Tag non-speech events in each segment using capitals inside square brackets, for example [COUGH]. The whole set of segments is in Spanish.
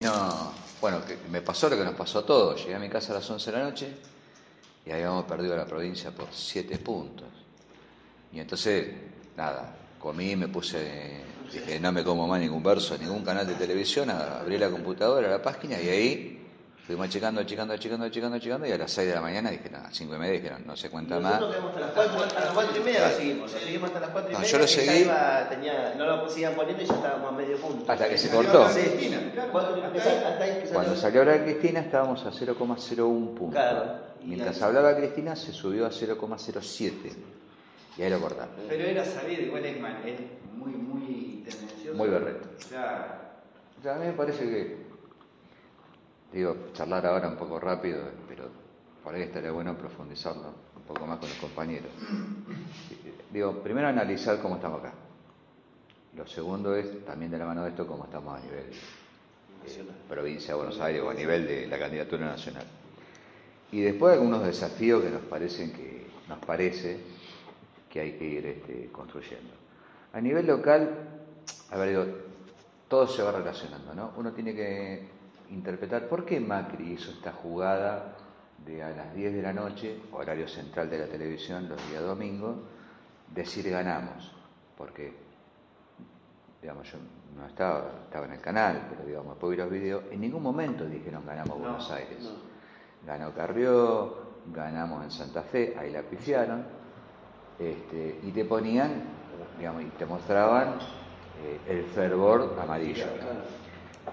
No, bueno, que me pasó lo que nos pasó a todos. Llegué a mi casa a las 11 de la noche y habíamos perdido la provincia por 7 puntos. Y entonces, nada, comí, me puse, dije, no me como más ningún verso, ningún canal de televisión, abrí la computadora, la página y ahí Fuimos achicando, achicando, achicando, achicando, achicando, y a las 6 de la mañana dije, no, a 5 y media dijeron, no se cuenta más. Nosotros hasta las 4, hasta las 4 y media lo seguimos, lo seguimos hasta las 4 y No, media. yo lo seguí. iba- tenía, no lo seguían poniendo y ya estábamos a medio punto. Hasta que se cortó. Sí. Cuando, hasta ahí que salió- Cuando salió a hablar Cristina estábamos a 0,01 puntos. Claro. Mientras hablaba Cristina se subió a 0,07. Y ahí lo cortaron. Pero era sabido, igual es, mal- es muy, muy tendencioso. Muy berreto. Claro. O sea, a mí me parece que, digo, charlar ahora un poco rápido, pero por ahí estaría bueno profundizarlo un poco más con los compañeros. Digo, primero analizar cómo estamos acá. Lo segundo es, también de la mano de esto, cómo estamos a nivel eh, provincia de Buenos Aires o a nivel de la candidatura nacional. Y después algunos desafíos que nos parecen que, nos parece que hay que ir este, construyendo. A nivel local, a ver, digo, todo se va relacionando, ¿no? Uno tiene que interpretar por qué Macri hizo esta jugada de a las 10 de la noche, horario central de la televisión, los días domingos, decir ganamos, porque, digamos, yo no estaba, estaba en el canal, pero digamos, después vi los videos, en ningún momento dijeron ganamos Buenos Aires. Ganó Carrió, ganamos en Santa Fe, ahí la pifiaron, este, y te ponían, digamos, y te mostraban eh, el fervor amarillo.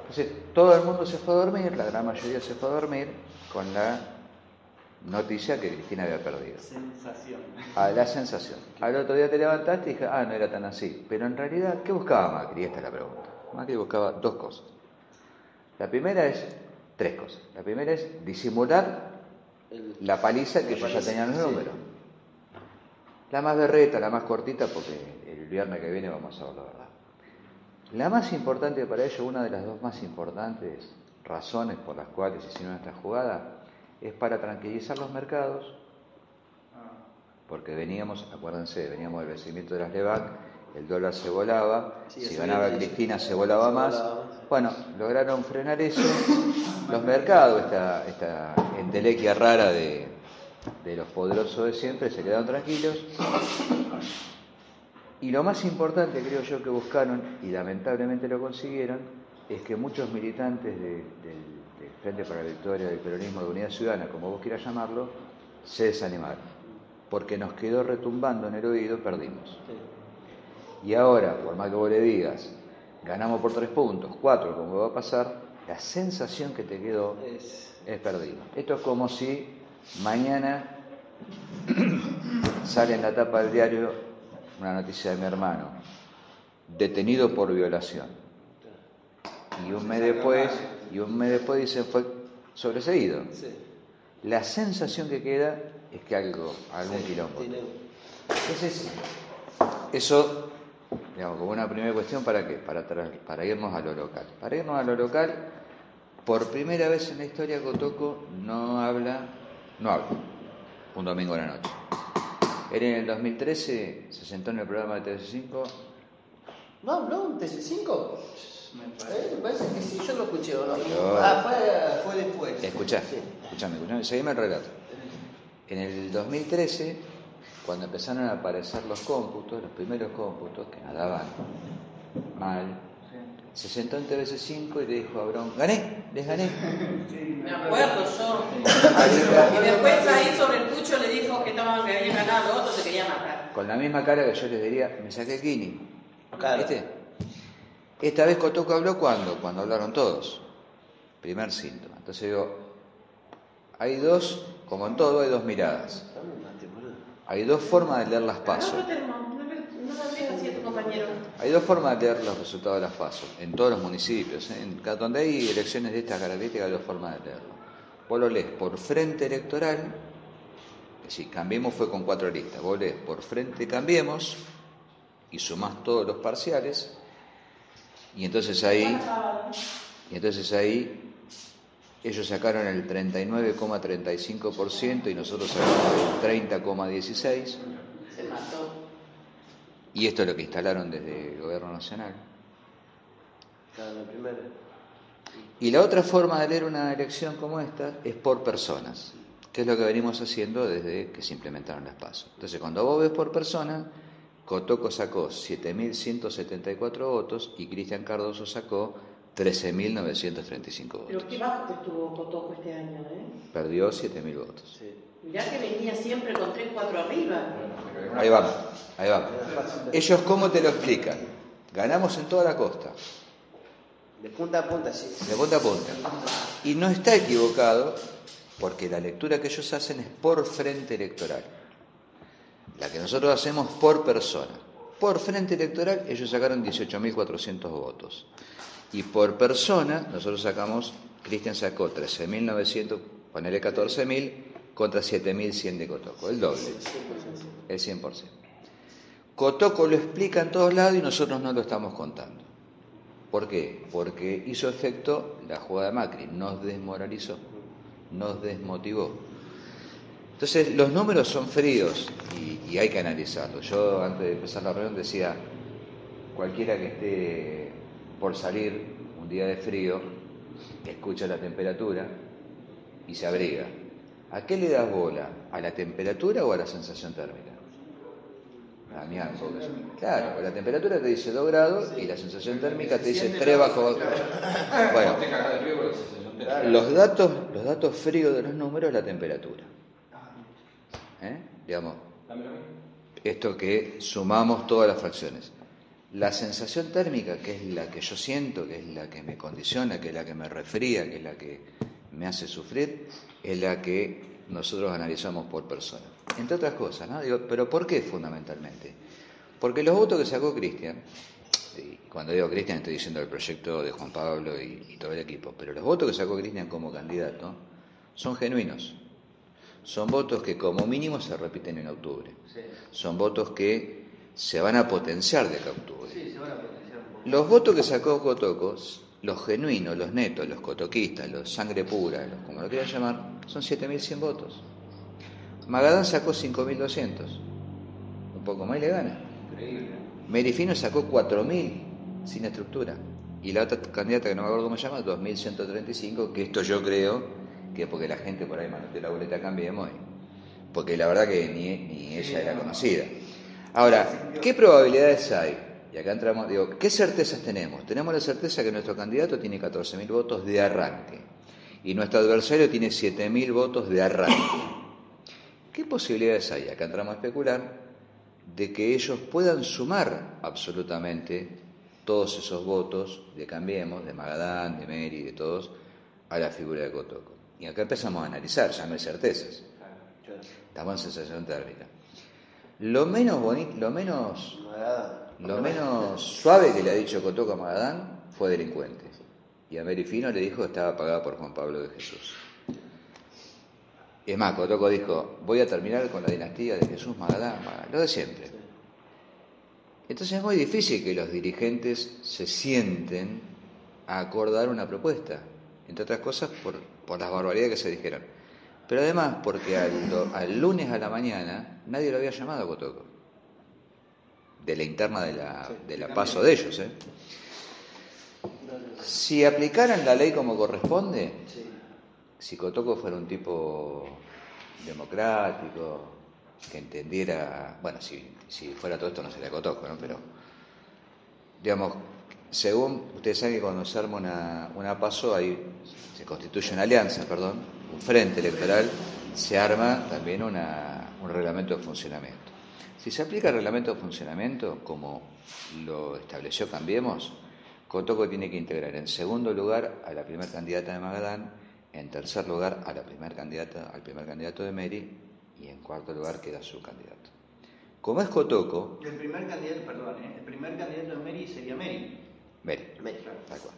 Entonces, todo el mundo se fue a dormir, la gran mayoría se fue a dormir con la noticia que Cristina había perdido. Sensación. A la sensación. Al otro día te levantaste y dije, ah, no era tan así. Pero en realidad, ¿qué buscaba Macri? Esta es la pregunta. Macri buscaba dos cosas. La primera es, tres cosas. La primera es disimular la paliza que ya tenían los números. La más berreta, la más cortita, porque el viernes que viene vamos a ver la verdad. La más importante para ellos, una de las dos más importantes razones por las cuales hicieron esta jugada, es para tranquilizar los mercados, porque veníamos, acuérdense, veníamos del vencimiento de las LEVAC, el dólar se volaba, Sí, si ganaba Cristina sí. se volaba Se más. volaba más. Bueno, lograron frenar eso, los mercados, esta, esta entelequia rara de, de los poderosos de siempre, se quedaron tranquilos. Y lo más importante, creo yo, que buscaron, y lamentablemente lo consiguieron, es que muchos militantes de- del, del Frente para la Victoria del Peronismo de Unidad Ciudadana, como vos quieras llamarlo, se desanimaron. Porque nos quedó retumbando en el oído, perdimos. Y ahora, por más que vos le digas, ganamos por tres puntos, cuatro, como va a pasar, la sensación que te quedó Es- es perdido. Esto es como si mañana [COUGHS] sale en la tapa del diario una noticia de mi hermano, detenido por violación. Y un mes después, y un mes después dicen fue sobreseído. La sensación que queda es que algo, algún quilombo. Entonces, eso, digamos, como una primera cuestión, ¿para qué? Para, para irnos a lo local. Para irnos a lo local, por primera vez en la historia Cotoco no habla, no habla, un domingo en la noche. Él en el 2013 se sentó en el programa de TC5, ¿No habló un TC5? Me Eh, parece. Me parece que sí, yo lo escuché. ¿o no? Yo- Ah, fue, fue después. escuchá, Sí. escuchame, escuchame, seguime el relato. En el 2013, cuando empezaron a aparecer los cómputos, los primeros cómputos, que nadaban mal, se sentó en TVC5 y le dijo a Brón, gané, les gané. Me acuerdo yo. Y después ahí sobre el pucho le dijo que estaban que habían ganado, los otros se querían matar. con la misma cara que yo les diría, me saqué el Kini. Claro. ¿Viste? Esta vez Cotoco habló cuando, cuando hablaron todos. Primer síntoma. Entonces digo, hay dos, como en todo, hay dos miradas. Hay dos formas de leer las pasos. no, te- no, no, no me veas así, como Hay dos formas de leer los resultados de las PASO, en todos los municipios. ¿eh? En cada- donde hay elecciones de estas características hay dos formas de leerlo. Vos lo lees por frente electoral, es decir, Cambiemos fue con cuatro listas. Vos lees por frente Cambiemos y sumás todos los parciales y entonces ahí, y entonces ahí ellos sacaron el 39,35% y nosotros sacamos el 30,16%. Y esto es lo que instalaron desde el Gobierno Nacional. Y la otra forma de leer una elección como esta es por personas, que es lo que venimos haciendo desde que se implementaron las pasos. Entonces, cuando vos ves por persona, Cotoco sacó 7.174 votos y Cristian Cardoso sacó 13.935 Pero votos. qué bajo estuvo Cotoco este año, ¿eh? Perdió 7.000 votos. Sí. Mirá que venía siempre con 3, 4 arriba. Ahí vamos, ahí vamos. Ellos, ¿cómo te lo explican? Ganamos en toda la costa. De punta a punta, sí. de punta a punta. Y no está equivocado porque la lectura que ellos hacen es por frente electoral. La que nosotros hacemos por persona. Por frente electoral ellos sacaron 18.400 votos. Y por persona nosotros sacamos, Cristian sacó 13.900, ponele 14.000 contra 7.100 de Cotoco, el doble, el 100%. Cotoco lo explica en todos lados y nosotros no lo estamos contando. ¿Por qué? Porque hizo efecto la jugada de Macri, nos desmoralizó, nos desmotivó. Entonces, los números son fríos y, y hay que analizarlos. Yo, antes de empezar la reunión, decía, cualquiera que esté por salir un día de frío, escucha la temperatura y se abriga. ¿A qué le das bola? ¿A la temperatura o a la sensación térmica? A mi algo. Claro, la temperatura te dice 2 grados y la sensación térmica te dice 3 bajo. Bueno, los datos, los datos fríos de los números es la temperatura. ¿Eh? Digamos, esto que sumamos todas las fracciones. La sensación térmica, que es la que yo siento, que es la que me condiciona, que es la que me refría, que es la que me hace sufrir, es la que nosotros analizamos por persona. Entre otras cosas, ¿no? Digo, pero ¿por qué fundamentalmente? Porque los votos que sacó Cristian, y cuando digo Cristian estoy diciendo el proyecto de Juan Pablo y, y todo el equipo, pero los votos que sacó Cristian como candidato son genuinos. Son votos que como mínimo se repiten en octubre. Son votos que se van a potenciar de acá a octubre. Sí, se van a potenciar un poco. Los votos que sacó Cotocos, los genuinos, los netos, los cotoquistas, los sangre pura, los como lo quieran llamar, son 7.100 votos. Magadán sacó 5.200. Un poco más y le gana. Merifino sacó 4.000 sin estructura. Y la otra candidata que no me acuerdo cómo se llama, 2.135, que esto yo creo que porque la gente por ahí manoteó la boleta cambiemos, porque la verdad que ni, ni ella era conocida. Ahora, ¿qué probabilidades hay? Y acá entramos, digo, ¿qué certezas tenemos? Tenemos la certeza que nuestro candidato tiene 14.000 votos de arranque y nuestro adversario tiene 7.000 votos de arranque. ¿Qué posibilidades hay? Acá entramos a especular de que ellos puedan sumar absolutamente todos esos votos de Cambiemos, de Magadán, de Meri, de todos, a la figura de Cotoco. Y acá empezamos a analizar, ya no hay certezas. Estamos en sensación térmica. Lo menos bonito, lo menos, Magadán. Lo menos suave que le ha dicho Cotoco a Magadán fue delincuente. Y a Meri Fino le dijo que estaba pagada por Juan Pablo de Jesús. Es más, Cotoco dijo, voy a terminar con la dinastía de Jesús Magadán, Magadán", lo de siempre. Entonces es muy difícil que los dirigentes se sienten a acordar una propuesta, entre otras cosas por, por las barbaridades que se dijeron. Pero además porque al, al lunes a la mañana nadie lo había llamado a Cotoco, de la interna de la, de la paso de ellos. ¿eh? Si aplicaran la ley como corresponde, si Cotoco fuera un tipo democrático, que entendiera, bueno, si, si fuera todo esto no sería Cotoco, ¿no? Pero, digamos, según, ustedes saben que cuando se arma una, una paso, ahí se constituye una alianza, perdón, un frente electoral, se arma también una- un reglamento de funcionamiento. Si se aplica el reglamento de funcionamiento, como lo estableció Cambiemos, Cotoco tiene que integrar en segundo lugar a la primera candidata de Magadán, en tercer lugar a la primer candidata, al primer candidato de Meri y en cuarto lugar queda su candidato. como es Cotoco, El primer candidato, perdón, ¿eh? el primer candidato de Meri sería Meri. Meri, Me- tal cual.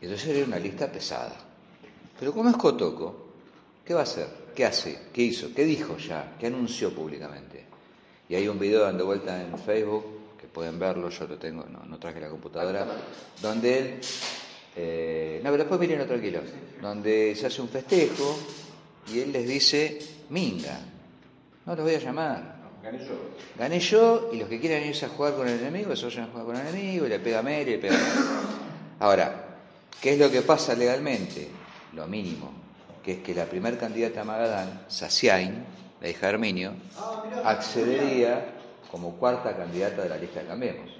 Entonces era una lista pesada. Pero como es Cotoco, ¿qué va a hacer? ¿Qué hace? ¿Qué hizo? ¿Qué dijo ya? ¿Qué anunció públicamente? Y hay un video dando vuelta en Facebook, que pueden verlo, yo lo tengo, no, no traje la computadora, donde él, eh, no, pero después miren tranquilo, donde se hace un festejo y él les dice, minga, no los voy a llamar, Gané yo. Gané yo y los que quieran irse a jugar con el enemigo, se vayan a jugar con el enemigo y le pega a Mary, le pega a Mary. Ahora, ¿qué es lo que pasa legalmente? Lo mínimo, que es que la primer candidata a Magadán, Saciain, la hija de Herminio, accedería como cuarta candidata de la lista de Cambiemos.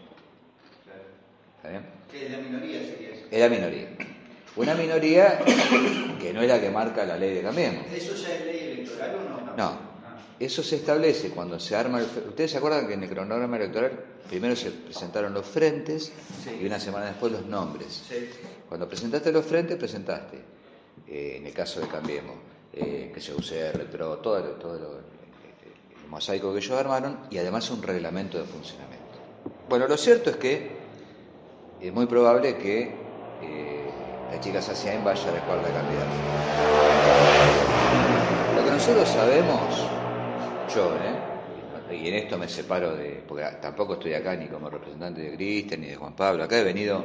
¿Está bien? Que es la minoría sería eso. Era minoría. Una minoría que no es la que marca la ley de Cambiemos. ¿Eso ya es ley electoral o no? No. Eso se establece cuando se arma el... ¿Ustedes se acuerdan que en el cronograma electoral primero se presentaron los frentes Sí. y una semana después los nombres? Sí. Cuando presentaste los frentes, presentaste, eh, en el caso de Cambiemos, eh, que se use retro, todo, todo lo- el mosaico que ellos armaron y además un reglamento de funcionamiento. Bueno, lo cierto es que es muy probable que eh, la chica Saciain vaya la cuarta. Lo que nosotros sabemos, yo, ¿eh? y en esto me separo de, porque tampoco estoy acá ni como representante de Cristian ni de Juan Pablo, acá he venido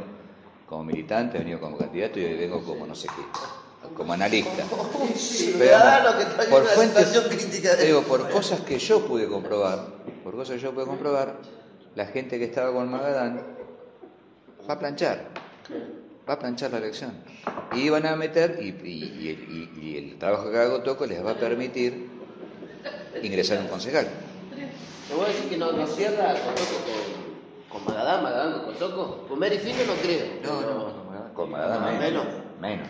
como militante, he venido como candidato y hoy vengo como no sé qué, como analista. [LAUGHS] ciudadano que está en por fuentes, digo, por cosas que yo pude comprobar, por cosas que yo pude comprobar, la gente que estaba con Magadán va a planchar, va a planchar la elección. Y van a meter, y, y- y- y el trabajo que haga Gotoco les va a permitir ingresar un concejal. Te voy a decir que no, no cierra Cotoco con, con Magadán, Magadán con Cotoco. Con Mary Fino no creo. No, pero- no, con Magadán- con Magadán No, menos. menos. Menos.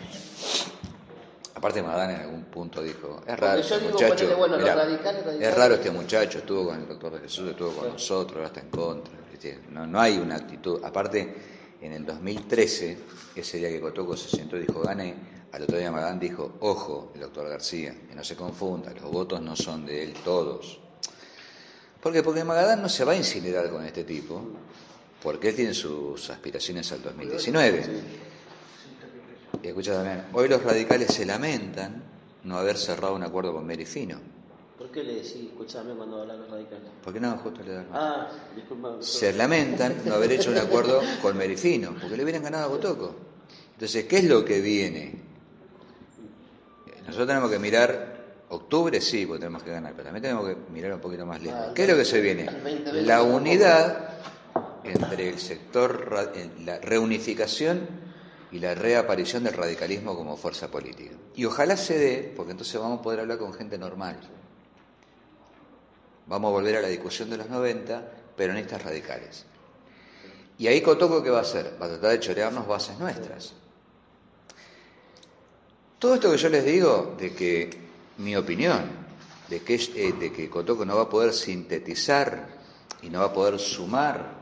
Aparte Magadán en algún punto dijo, es raro este digo, muchacho, ponele, bueno, los mirá, radicales, radicales. es raro este muchacho, estuvo con el doctor de Jesús, estuvo con nosotros, ahora está en contra. No, no hay una actitud, aparte en el 2013, ese día que Cotoco se sentó y dijo, gane, al otro día Magadán dijo, ojo, el doctor García, que no se confunda, los votos no son de él todos. ¿Por qué? Porque Magadán no se va a incinerar con este tipo, porque él tiene sus aspiraciones al 2019. Y escucha también, hoy los radicales se lamentan no haber cerrado un acuerdo con Mary Fino. ¿Por qué le decís, escuchame cuando hablan los radicales? ¿Por qué no? Justo le da Ah, disculpa. Se lamentan no haber hecho un acuerdo con Merifino, porque le hubieran ganado a Botoco. Entonces, ¿qué es lo que viene? Nosotros tenemos que mirar octubre, sí, porque tenemos que ganar, pero también tenemos que mirar un poquito más lejos. ¿Qué es lo que se viene? La unidad entre el sector, en la reunificación y la reaparición del radicalismo como fuerza política. Y ojalá se dé, porque entonces vamos a poder hablar con gente normal. Vamos a volver a la discusión de los 90, peronistas radicales. Y ahí Cotoco, ¿qué va a hacer? Va a tratar de chorearnos bases nuestras. Todo esto que yo les digo, de que mi opinión, de que, eh, de que Cotoco no va a poder sintetizar y no va a poder sumar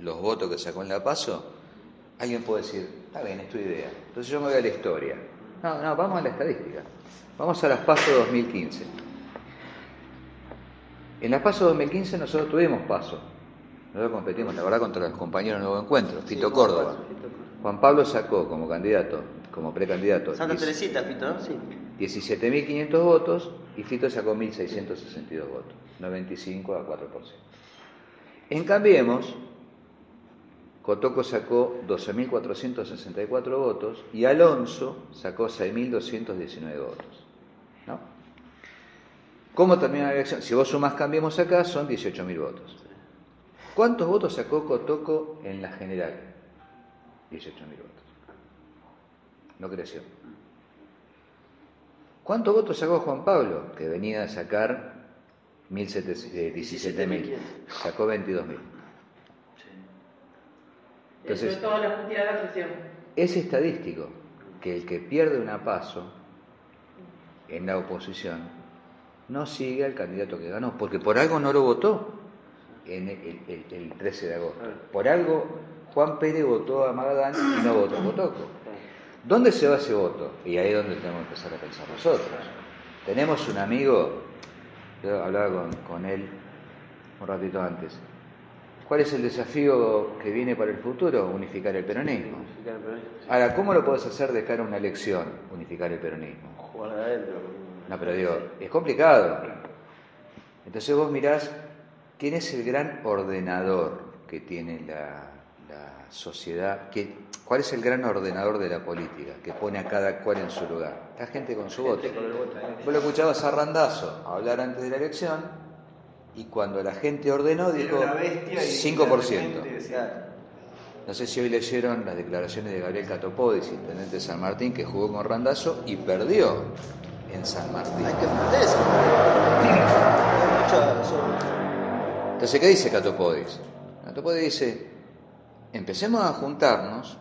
los votos que sacó en la PASO, alguien puede decir, está bien, es tu idea. Entonces yo me voy a la historia. No, no, vamos a la estadística. Vamos a las PASO 2015. En las PASO 2015 nosotros tuvimos PASO. Nosotros competimos, la verdad, contra los compañeros de Nuevo Encuentro, Fito Córdoba. Juan Pablo sacó como candidato, como precandidato, Santa Teresita, Pito, ¿no? Sí. 17.500 votos y Fito sacó 1.662 votos, 95 a 4%. En Cambiemos, Cotoco sacó 12.464 votos y Alonso sacó 6.219 votos. ¿no? ¿Cómo termina la elección? Si vos sumás Cambiemos acá, son 18.000 votos. ¿Cuántos votos sacó Cotoco en la general? 18.000 votos. No creció. ¿Cuántos votos sacó Juan Pablo? Que venía a sacar 1700, eh, 17.000. Sacó 22.000. Entonces- Sobre todo la cantidad de la presión. Es estadístico que el que pierde una paso en la oposición no sigue al candidato que ganó, porque por algo no lo votó en el, el- el 13 de agosto. Por algo Juan Pérez votó a Magadán y no votó a Botoco. ¿Dónde se va ese voto? Y ahí es donde tenemos que empezar a pensar nosotros. Tenemos un amigo, yo hablaba con, con él un ratito antes. ¿Cuál es el desafío que viene para el futuro? Unificar el peronismo. Ahora, ¿cómo lo podés hacer de cara a una elección, unificar el peronismo? Jugar de adentro. No, pero digo, es complicado. Entonces vos mirás quién es el gran ordenador que tiene la, la sociedad, que, cuál es el gran ordenador de la política, que pone a cada cual en su lugar. La gente con su voto. Vos lo escuchabas a Randazo hablar antes de la elección y cuando la gente ordenó dijo Era una bestia y 5%. de repente decía, No sé si hoy leyeron las declaraciones de Gabriel Catopodis, intendente de San Martín, que jugó con Randazo y perdió en San Martín. Hay que. Entonces, ¿qué dice Catopodis? Catopodis dice, empecemos a juntarnos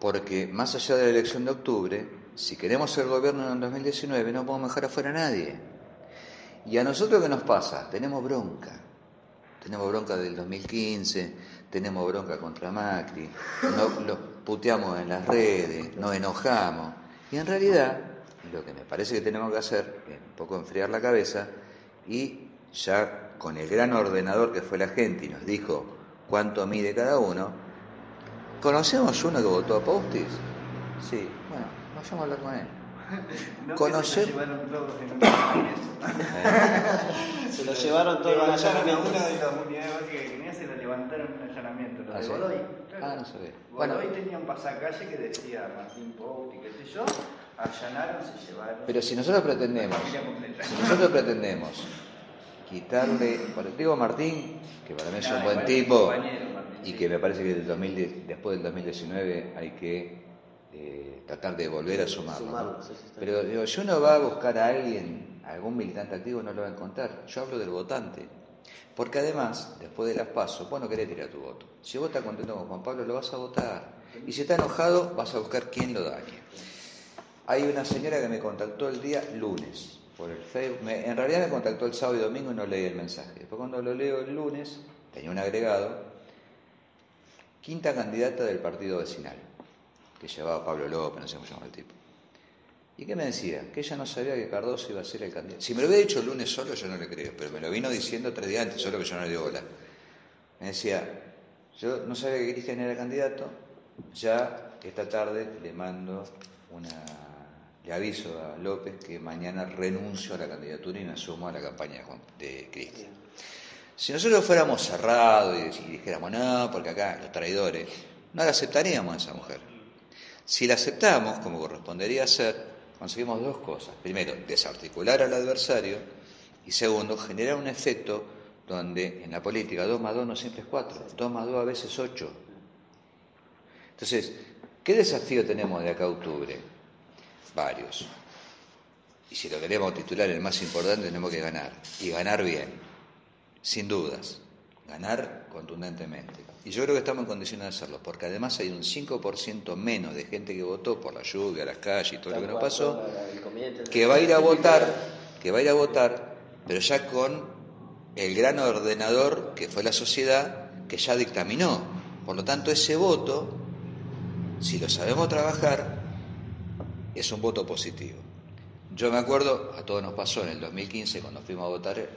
porque más allá de la elección de octubre, si queremos ser gobierno en el 2019, no podemos dejar afuera a nadie. Y a nosotros, ¿qué nos pasa? Tenemos bronca. Tenemos bronca del 2015, tenemos bronca contra Macri, no, lo puteamos en las redes, nos enojamos. Y en realidad, lo que me parece que tenemos que hacer es un poco enfriar la cabeza y ya con el gran ordenador que fue la gente y nos dijo cuánto mide cada uno, ¿conocemos uno que votó a Postis? Sí, bueno, vayamos a hablar con él. No Conocer- se lo llevaron todos en un allanamiento. [LAUGHS] Se lo llevaron todo el Levantaron a allanamiento. una de las unidades básicas que tenía, se lo levantaron en un allanamiento. Los ¿Ah, de sí? Godoy. claro. Ah, no sabía. Godoy Bueno. tenía un pasacalle que decía Martín Pou y qué sé yo, allanaron, se llevaron. Pero si nosotros pretendemos, La si nosotros pretendemos quitarle, bueno, digo Martín, que para mí es un buen tipo compañero, Martín, y sí. que me parece que del 2010 después del 2019 hay que eh, tratar de volver a sumarlo. ¿no? Sí, sí, Pero digo, si uno va a buscar a alguien, a algún militante activo, no lo va a encontrar. Yo hablo del votante. Porque además, después de las pasos, vos no querés tirar tu voto. Si vos estás contento con Juan Pablo, lo vas a votar. Y si está enojado, vas a buscar quién lo dañe. Hay una señora que me contactó el día lunes por el Facebook. Me- en realidad me contactó el sábado y domingo y no leí el mensaje. Después cuando lo leo el lunes, tenía un agregado, quinta candidata del partido vecinal, que llevaba Pablo López, no sé cómo se llama el tipo. ¿Y qué me decía? Que ella no sabía que Cardoso iba a ser el candidato. Si me lo hubiera dicho el lunes solo, yo no le creo, pero me lo vino diciendo tres días antes, solo que yo no le dio bola. Me decía, yo no sabía que Cristian era candidato, ya esta tarde le mando una, le aviso a López que mañana renuncio a la candidatura y me asumo a la campaña de Cristian. Si nosotros fuéramos cerrados y dijéramos, no, porque acá los traidores, no la aceptaríamos a esa mujer. Si la aceptamos, como correspondería ser, conseguimos dos cosas. Primero, desarticular al adversario y segundo, generar un efecto donde en la política 2 más 2 no siempre es 4, 2 más 2 a veces 8. Entonces, ¿qué desafío tenemos de acá a octubre? Varios. Y si lo queremos titular el más importante, tenemos que ganar. Y ganar bien, sin dudas. Ganar contundentemente. Y yo creo que estamos en condiciones de hacerlo, porque además hay un 5% menos de gente que votó por la lluvia, las calles y todo lo que nos pasó, que va a ir a votar, que va a ir a votar, pero ya con el gran ordenador que fue la sociedad que ya dictaminó. Por lo tanto, ese voto, si lo sabemos trabajar, es un voto positivo. Yo me acuerdo, a todos nos pasó en el 2015 cuando fuimos a votar, era-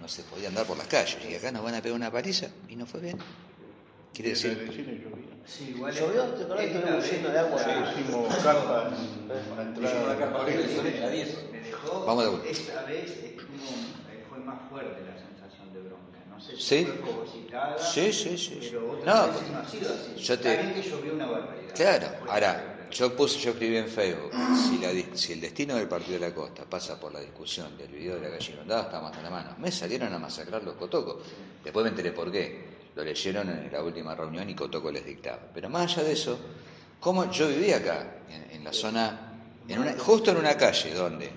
no se podía andar por las calles y acá nos van a pegar una paliza y no fue bien. Quiere decir, Sí, igual ¿Llovió? es- ¿Te acordás que esta estuvimos vez- llenos de agua? Sí, Hicimos Vamos de vuelta. esta vez estuvo, fue más fuerte la sensación de bronca. No sé si Sí. fue fagocitada, Sí, sí, sí, sí. Pero otras No, veces no ha sido así. yo te- llovió una barbaridad. Claro, ahora. Yo puse, yo escribí en Facebook, si, la si el destino del Partido de la Costa pasa por la discusión del video de la calle inundada, está más en la mano. Me salieron a masacrar los cotocos. Después me enteré por qué. Lo leyeron en la última reunión y Cotoco les dictaba. Pero más allá de eso, ¿cómo yo vivía acá, en, la zona, en una, justo en una calle donde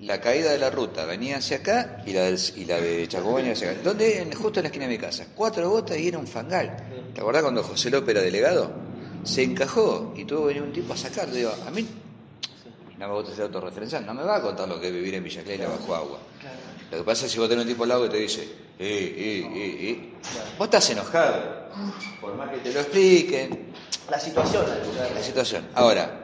la caída de la ruta venía hacia acá y la, del- y la de Chacobán venía hacia acá. Donde, justo en la esquina de mi casa. Cuatro gotas y era un fangal. ¿Te acordás cuando José López era delegado? Se encajó y tuvo que venir un tipo a sacarlo. Digo, a mí no me gusta ser autorreferencial, no me va a contar lo que es vivir en Villa Clara bajo agua. Lo que pasa es que si vos tenés un tipo al lado que te dice, eh, eh, eh, eh, vos estás enojado. Por más que te lo expliquen, La situación, la situación. Ahora,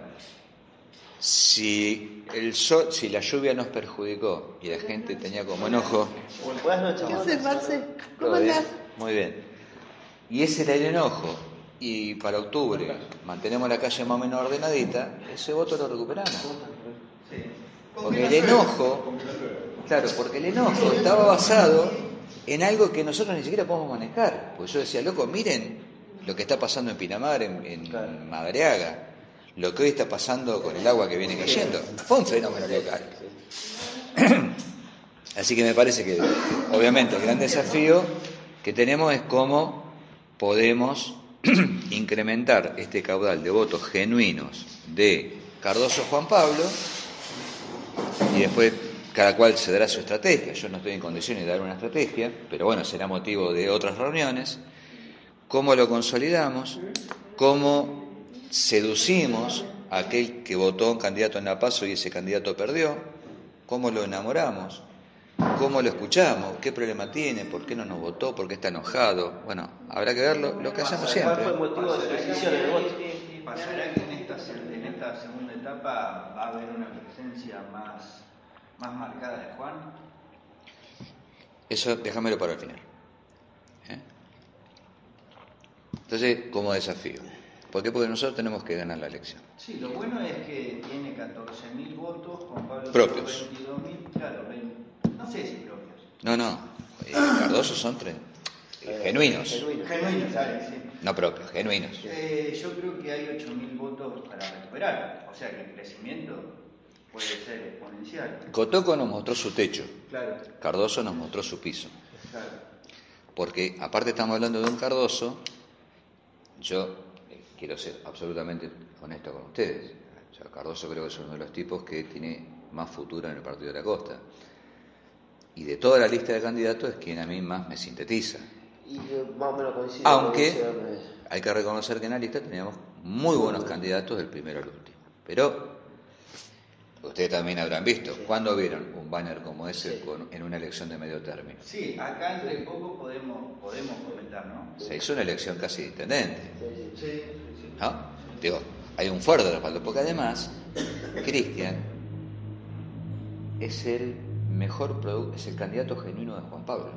Si, el sol, si la lluvia nos perjudicó y la gente tenía como enojo, Buenas noches. ¿Qué haces, Marce? ¿Cómo andás? Muy bien. Y ese era el enojo. Y para octubre mantenemos la calle más o menos ordenadita, ese voto lo recuperamos. Porque el enojo, claro, porque el enojo estaba basado en algo que nosotros ni siquiera podemos manejar. Porque yo decía, loco, miren lo que está pasando en Pinamar, en, en Madreaga, lo que hoy está pasando con el agua que viene cayendo. Fue un fenómeno local. [CLEARS THROAT] Así que me parece que, obviamente, el gran desafío que tenemos es cómo podemos [CLEARS THROAT] incrementar este caudal de votos genuinos de Cardoso Juan Pablo y después cada cual se dará su estrategia. Yo no estoy en condiciones de dar una estrategia, pero bueno, será motivo de otras reuniones. ¿Cómo lo consolidamos? ¿Cómo seducimos a aquel que votó un candidato en la PASO y ese candidato perdió? ¿Cómo lo enamoramos? ¿Cómo lo escuchamos? ¿Qué problema tiene? ¿Por qué no nos votó? ¿Por qué está enojado? Bueno, habrá que verlo, lo que hacemos ¿Cuál siempre. fue el motivo de decisión del voto? ¿Pasará que en esta, en esta segunda etapa va a haber una presencia más, más marcada de Juan? Eso déjamelo para el final. ¿Eh? Entonces, como desafío. ¿Por qué? Porque nosotros tenemos que ganar la elección. Sí, lo bueno es que tiene 14.000 votos, Juan Pablo Propios. 22.000, claro, 20, no sé si propios. No, no. eh, Cardoso son tre- eh, genuinos, Genuinos, ¿sabes? Sí. no propios, genuinos. Eh, yo creo que hay 8.000 votos para recuperar, o sea que el crecimiento puede ser exponencial. Cotoco nos mostró su techo, Claro, Cardoso nos mostró su piso. claro. Porque aparte estamos hablando de un Cardoso, yo eh, quiero ser absolutamente honesto con ustedes. O sea, Cardoso creo que es uno de los tipos que tiene más futuro en el Partido de la Costa. Y de toda la lista de candidatos es quien a mí más me sintetiza. Y eh, más o menos coincide. Aunque con hay que reconocer que en la lista teníamos muy buenos candidatos del primero al último. Pero ustedes también habrán visto, ¿cuándo vieron un banner como ese con- en una elección de medio término? Sí, acá entre poco podemos, podemos comentar, ¿no? Se hizo una elección casi de intendente. Sí, sí, sí. ¿no? Digo, hay un fuerte respaldo, porque además, Cristian es el mejor producto, es el candidato genuino de Juan Pablo.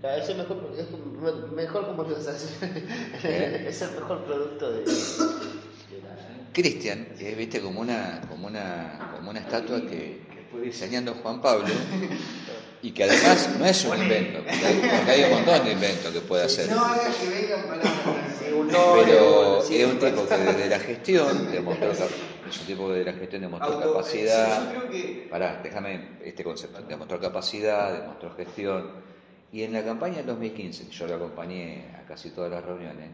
Claro, Es el mejor, es me- mejor como lo haces. ¿Eh? [LAUGHS] Es el mejor producto de. de la- Cristian es, viste, como una, como una, como una estatua que, que fue diseñando Juan Pablo y que además no es un invento, porque hay, porque hay un montón de inventos que puede hacer. hagas que vengan palabras. Pero sí, es un tipo que desde la gestión demostró, es un tipo que desde la gestión demostró Auto- capacidad. sí, yo creo que- Pará, déjame este concepto. Demostró capacidad, demostró gestión. Y en la campaña del 2015, que yo lo acompañé a casi todas las reuniones,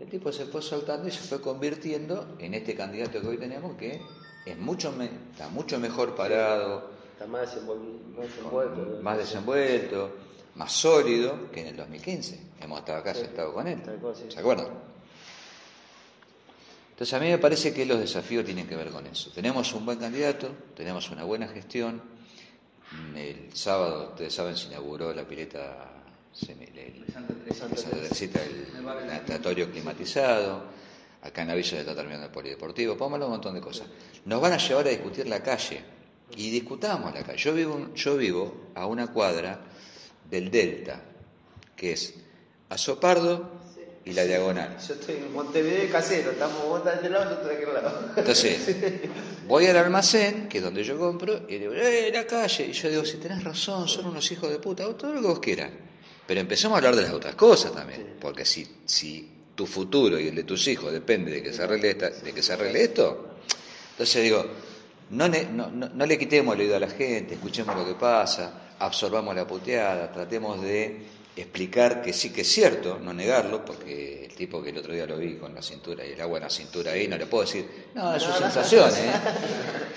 el tipo se fue soltando y se fue convirtiendo en este candidato que hoy tenemos que es mucho me- está mucho mejol parado, Está más desenvolvido. Más desenvuelto. más desenvuelto, más sólido que en el 2015. Hemos estado acá sentados con él. Tal cual, sí. ¿Se acuerdan? Entonces a mí me parece que los desafíos tienen que ver con eso. Tenemos un buen candidato, tenemos una buena gestión. El sábado, ustedes saben, se inauguró la pileta, el- natatorio climatizado. Acá en la villa ya está terminando el polideportivo. De un montón de cosas. Nos van a llevar a discutir la calle. Y discutamos la calle. Yo vivo, yo vivo a una cuadra del Delta, que es Azopardo y la Diagonal. Yo estoy en Montevideo y casero. Estamos vos de este lado, yo estoy de aquel lado. Entonces, [LAUGHS] voy al almacén, que es donde yo compro, y digo, ¡eh, la calle! Y yo digo, si tenés razón, son unos hijos de puta, todo lo que vos quieras. Pero empezamos a hablar de las otras cosas también, porque si, si tu futuro y el de tus hijos depende de que se arregle, esta- de que se arregle esto, entonces digo, no, no, no, no le quitemos el oído a la gente, escuchemos lo que pasa, absorbamos la puteada, tratemos de explicar que sí que es cierto, no negarlo, porque el tipo que el otro día lo vi con la cintura y el agua en la cintura ahí, no le puedo decir, no, es su sensación, ¿eh?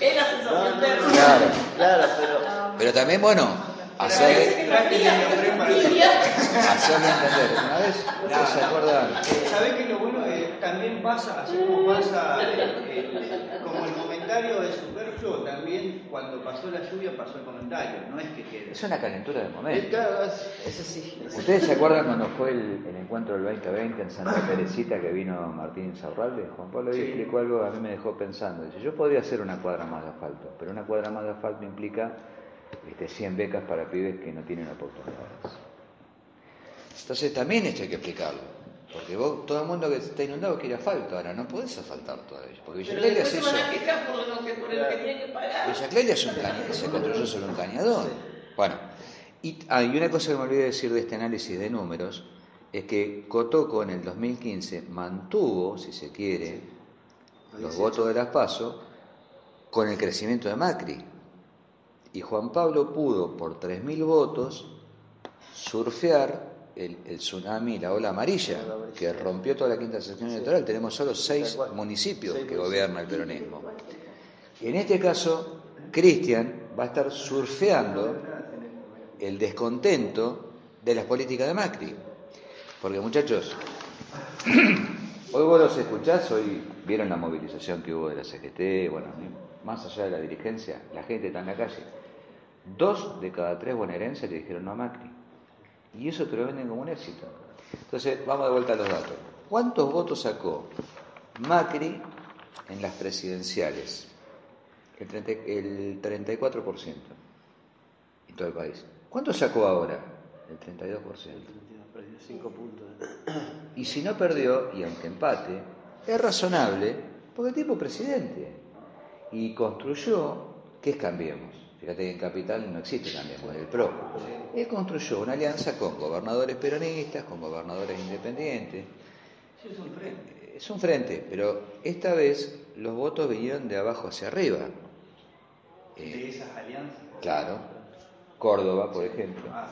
[LAUGHS] Es la sensación de Claro. Claro, pero. Pero también, bueno, hacerle, hacerle entender. Una vez, ¿ustedes se acuerdan? ¿Sabés que lo bueno es también pasa, así como pasa eh, eh, como el comentario comentario es superfluo, también cuando pasó la lluvia pasó el comentario, no es que quede. Es una calentura del momento. ¿Ustedes se acuerdan cuando fue el, el encuentro del 2020 en Santa Teresita que vino Martín Saurralde? Juan Pablo ahí Sí. explicó algo que a mí me dejó pensando. Dice, yo podría hacer una cuadra más de asfalto, pero una cuadra más de asfalto implica este, 100 becas para pibes que no tienen oportunidades. Entonces también esto hay que explicarlo. Porque vos, todo el mundo que está inundado quiere asfalto, ahora no podés asfaltar todavía. Porque Villa Pero Clelia después se se hizo... van a quejar por lo que, por el que tienen que pagar. Villa Clelia es un cañador, se construyó sobre un cañador. Bueno, y, ah, y una cosa que me olvidé decir de este análisis de números es que Cotoco en el 2015 mantuvo, si se quiere, los votos de las PASO con el crecimiento de Macri. Y Juan Pablo pudo, por 3.000 votos, surfear el, el tsunami, la ola amarilla, que rompió toda la quinta sección electoral. Tenemos solo seis municipios que gobierna el peronismo. Y en este caso, Cristian va a estar surfeando el descontento de las políticas de Macri. Porque muchachos, [COUGHS] hoy vos los escuchás, hoy vieron la movilización que hubo de la CGT, bueno, más allá de la dirigencia, la gente está en la calle. Dos de cada tres bonaerenses le dijeron no a Macri. Y eso te lo venden como un éxito. Entonces, vamos de vuelta a los datos. ¿Cuántos votos sacó Macri en las presidenciales? El, 30 el 34% en todo el país. ¿Cuánto sacó ahora? El 32%. Perdió cinco puntos. Y si no perdió, y aunque empate, es razonable, porque el tipo es presidente. Y construyó, ¿qué es Cambiemos? Fíjate que en Capital no existe Cambiemos, es el PRO. Él construyó una alianza con gobernadores peronistas, con gobernadores independientes. Sí, es un frente. Es un frente, pero esta vez los votos vinieron de abajo hacia arriba. Eh, De esas alianzas. claro, Córdoba, por ejemplo. Ah,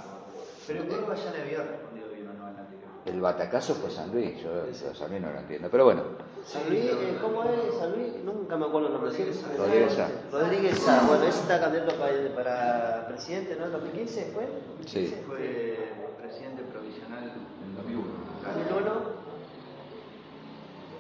pero Córdoba ya le había respondido bien o no al anterior. El batacazo fue San Luis, yo de San Luis no lo entiendo, pero bueno. San Luis, eh, ¿cómo es San Luis? Nunca me acuerdo el nombre. ¿sí? Rodríguez Sá. Rodríguez Sá. Bueno, ese está candidato para, para presidente, ¿no? ¿En 2015 fue? Sí. Fue presidente provisional en 2001. 2001.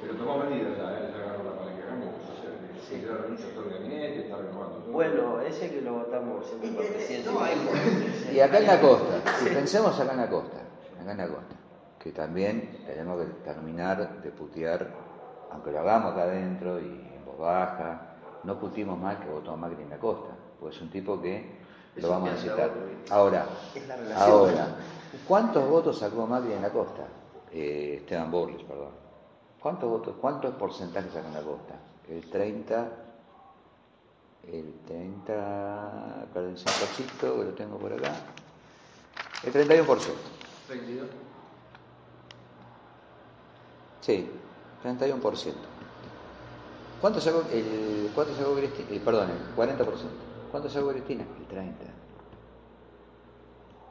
Pero tomó medidas ya, ¿eh? ya agarró la para que hagamos. O sea, que si da renuncia a todo el gabinete, está renovando todo. Bueno, ese que lo votamos siempre para [LAUGHS] presidente. No, hay Y acá en la costa, y pensemos acá en la costa, acá en la costa, que también tenemos que terminar de putear, aunque lo hagamos acá adentro y en voz baja, no putimos más que votó Macri en la costa, porque es un tipo que lo vamos a. ¿viste? Ahora, ahora, ¿cuántos votos sacó Macri en la costa? Eh, Esteban Borges, perdón. ¿Cuántos votos, cuántos porcentajes sacó en la costa? El 30, el 30, perdón, un que lo tengo por acá. El 31%. 22. Sí, 31%. ¿Cuánto sacó, el, cuánto sacó Cristina? Eh, perdón, el 40%. ¿Cuánto sacó Cristina? El 30%.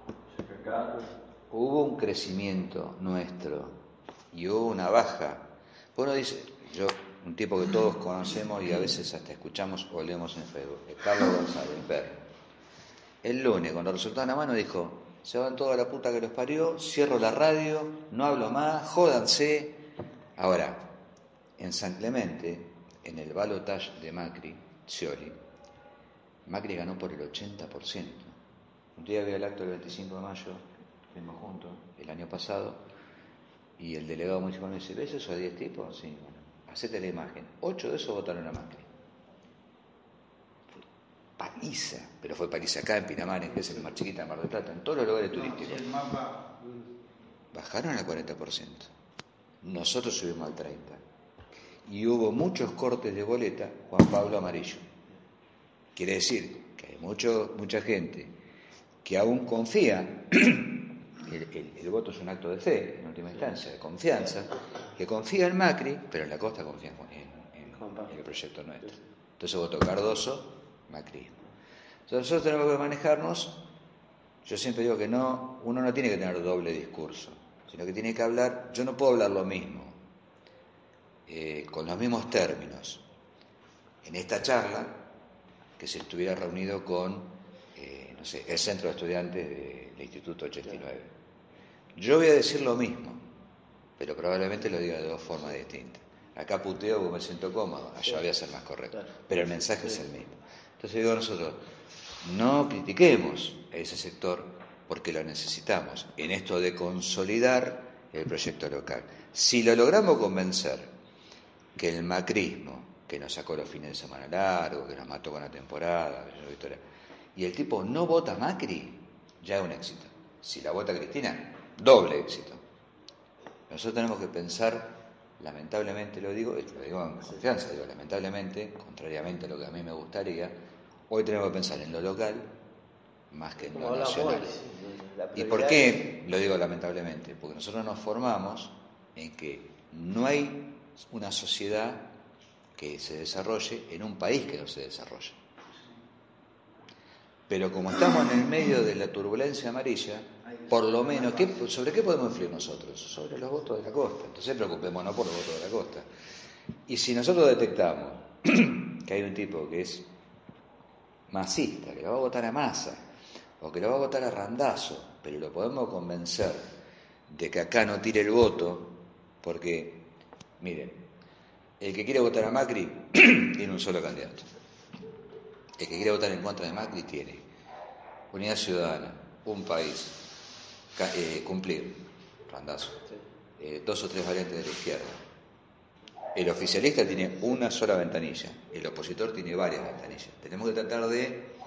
O sea, que acá, Hubo un crecimiento nuestro y hubo una baja. Uno dice, yo, un tipo que todos conocemos y a veces hasta escuchamos o leemos en Facebook, es Carlos González, el. El lunes, con los resultados en la mano, dijo, se van toda la puta que los parió, cierro la radio, no hablo más, jódanse. Ahora, en San Clemente, en el balotage de Macri, Scioli, Macri ganó por el 80%. Un día había el acto del 25 de mayo, fuimos juntos, el año pasado, y el delegado municipal me dice, ¿ves esos 10 tipos? Sí, bueno, hacete la imagen. Ocho de esos votaron a Macri. Fue paliza, pero fue paliza acá en Pinamar, que es el más chiquita de Mar del Plata, en todos los lugares turísticos. Bajaron al 40%. Nosotros subimos al 30%. Y hubo muchos cortes de boleta Juan Pablo Amarillo. Quiere decir que hay mucho, mucha gente que aún confía, [CLEARS THROAT] el, el- el voto es un acto de fe, en última instancia, de confianza, que confía en Macri, pero en la costa confía en, en- en el proyecto nuestro. Entonces votó Cardoso, Macri. Entonces nosotros tenemos que manejarnos yo siempre digo que no, uno no tiene que tener doble discurso, sino que tiene que hablar, yo no puedo hablar lo mismo, eh, con los mismos términos, en esta charla, que si estuviera reunido con, eh, no sé, el centro de estudiantes de- del Instituto 89. Yo voy a decir lo mismo, pero probablemente lo diga de dos formas distintas. Acá puteo porque me siento cómodo, allá voy a ser más correcto. Pero el mensaje es el mismo. Entonces digo nosotros, no critiquemos a ese sector porque lo necesitamos en esto de consolidar el proyecto local. Si lo logramos convencer que el macrismo, que nos sacó los fines de semana largos, que nos mató con la temporada, y el tipo no vota Macri, ya es un éxito. Si la vota Cristina, doble éxito. Nosotros tenemos que pensar, lamentablemente lo digo, lo digo en confianza, digo lamentablemente, contrariamente a lo que a mí me gustaría, hoy tenemos que pensar en lo local más que en lo nacional. ¿Y por qué lo digo lamentablemente? Porque nosotros nos formamos en que no hay una sociedad que se desarrolle en un país que no se desarrolla. Pero como estamos en el medio de la turbulencia amarilla, por lo menos, ¿qué- ¿sobre qué podemos influir nosotros? Sobre los votos de la costa. Entonces preocupémonos por los votos de la costa. Y si nosotros detectamos [CLEARS THROAT] que hay un tipo que es masista, que lo va a votar a masa, o que lo va a votar a randazo, pero lo podemos convencer de que acá no tire el voto, porque, miren, el que quiere votar a Macri [CLEARS THROAT] tiene un solo candidato. El que quiere votar en contra de Macri tiene unidad ciudadana, un país, eh, cumplir, randazo, eh, dos o tres variantes de la izquierda. El oficialista tiene una sola ventanilla, el opositor tiene varias ventanillas. Tenemos que tratar de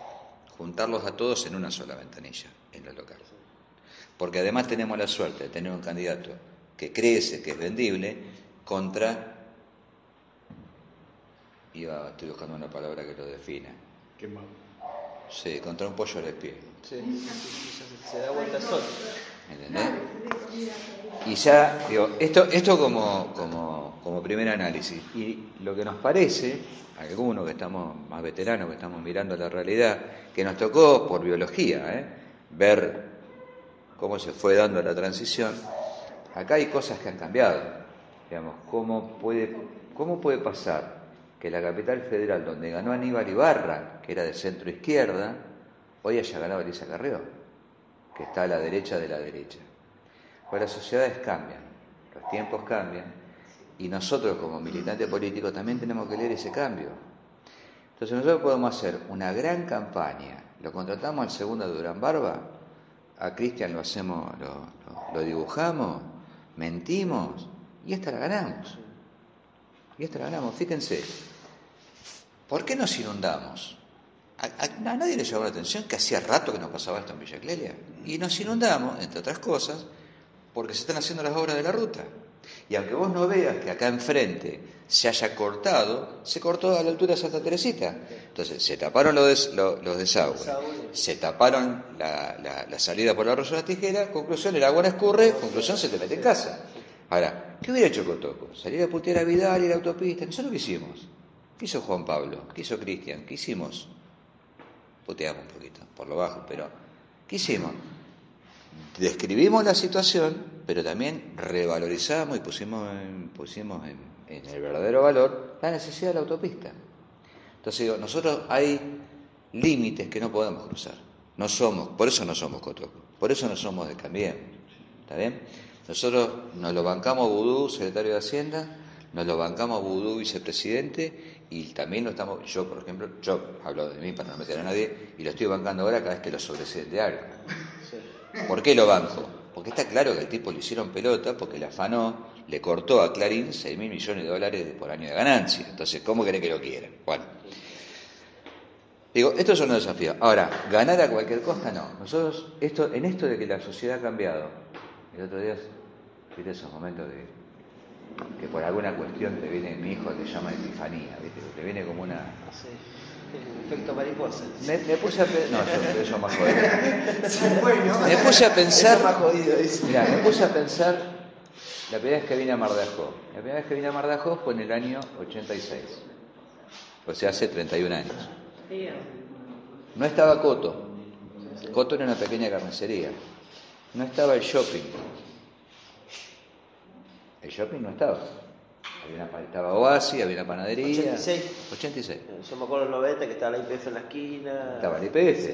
juntarlos a todos en una sola ventanilla, en lo local. Porque además tenemos la suerte de tener un candidato que crece, que es vendible, contra, iba, estoy buscando una palabra que lo defina, Quemado. sí, contra un pollo al espie. Sí, sí, sí, se- da vuelta solo. ¿Entendés? Y ya, digo, esto, esto como, como, como primer análisis. Y lo que nos parece, algunos que estamos más veteranos, que estamos mirando la realidad, que nos tocó por biología, ¿eh? ver cómo se fue dando la transición, acá hay cosas que han cambiado. Digamos, ¿cómo puede, cómo puede pasar que la capital federal, donde ganó Aníbal Ibarra, que era de centro izquierda, hoy haya ganado Elisa Carrió? que está a la derecha de la derecha. Pues las sociedades cambian, los tiempos cambian, y nosotros como militantes políticos también tenemos que leer ese cambio. Entonces nosotros podemos hacer una gran campaña, lo contratamos al segundo de Durán Barba, a Cristian lo hacemos, lo, dibujamos, mentimos, y esta la ganamos. Y esta la ganamos, fíjense. ¿Por qué nos inundamos? A nadie le llamó la atención que hacía rato que nos pasaba esto en Villa Clelia. Y nos inundamos, entre otras cosas, porque se están haciendo las obras de la ruta. Y aunque vos no veas que acá enfrente se haya cortado, se cortó a la altura de Santa Teresita. Entonces, se taparon los, des- lo- los desagües, se taparon la, la- salida por la arroyo de tijera, conclusión, el agua no escurre, conclusión, se te mete en casa. Ahora, ¿qué hubiera hecho Cotoco? Salir a putear a Vidal y la autopista. Nosotros qué hicimos. ¿Qué hizo Juan Pablo? ¿Qué hizo Cristian? ¿Qué hicimos? Puteamos un poquito, por lo bajo, pero ¿qué hicimos? Describimos la situación, pero también revalorizamos y pusimos en, pusimos en, en el verdadero valor la necesidad de la autopista. Entonces digo, nosotros hay límites que no podemos cruzar. No somos, por eso no somos Cotoco, por eso no somos de Cambiemos. ¿Está bien? Nosotros nos lo bancamos a Vudú, secretario de Hacienda, nos lo bancamos a Vudú, vicepresidente, y también lo estamos, yo por ejemplo, yo hablo de mí para no meter a nadie, y lo estoy bancando ahora cada vez que lo sobresee de algo. ¿Por qué lo banco? Porque está claro que al tipo le hicieron pelota porque le afanó, le cortó a Clarín 6 mil millones de dólares por año de ganancia. Entonces, ¿cómo querés que lo quieran? Bueno. Digo, estos son los desafíos. Ahora, ganar a cualquier costa no. Nosotros, esto, en esto de que la sociedad ha cambiado, el otro día, viste esos momentos de que por alguna cuestión te viene, mi hijo te llama epifanía, ¿viste? te viene como una. Efecto mariposa. me, me puse a pensar. No, yo, yo más jodido. [LAUGHS] Me puse a pensar. Eso más jodido, dice. Mirá, me puse a pensar la primera vez que vine a Mar de Ajó. La primera vez que vine a Mar de Ajó fue en el año 86. O sea, hace 31 años. No estaba Coto. Coto era una pequeña carnicería. No estaba el shopping. El shopping no estaba. Había una, estaba Oasis, había una panadería. 86. 86. Yo me acuerdo en los 90 que estaba la IPF en la esquina. Estaba el IPF.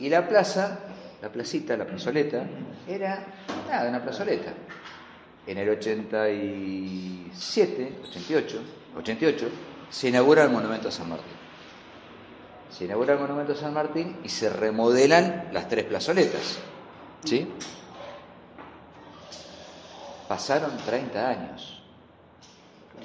Y la plaza, la placita, la plazoleta, era nada, una plazoleta. En el 87, 88, 88, se inaugura el monumento a San Martín. Se inaugura el monumento a San Martín y se remodelan las tres plazoletas. ¿Sí? Pasaron 30 años.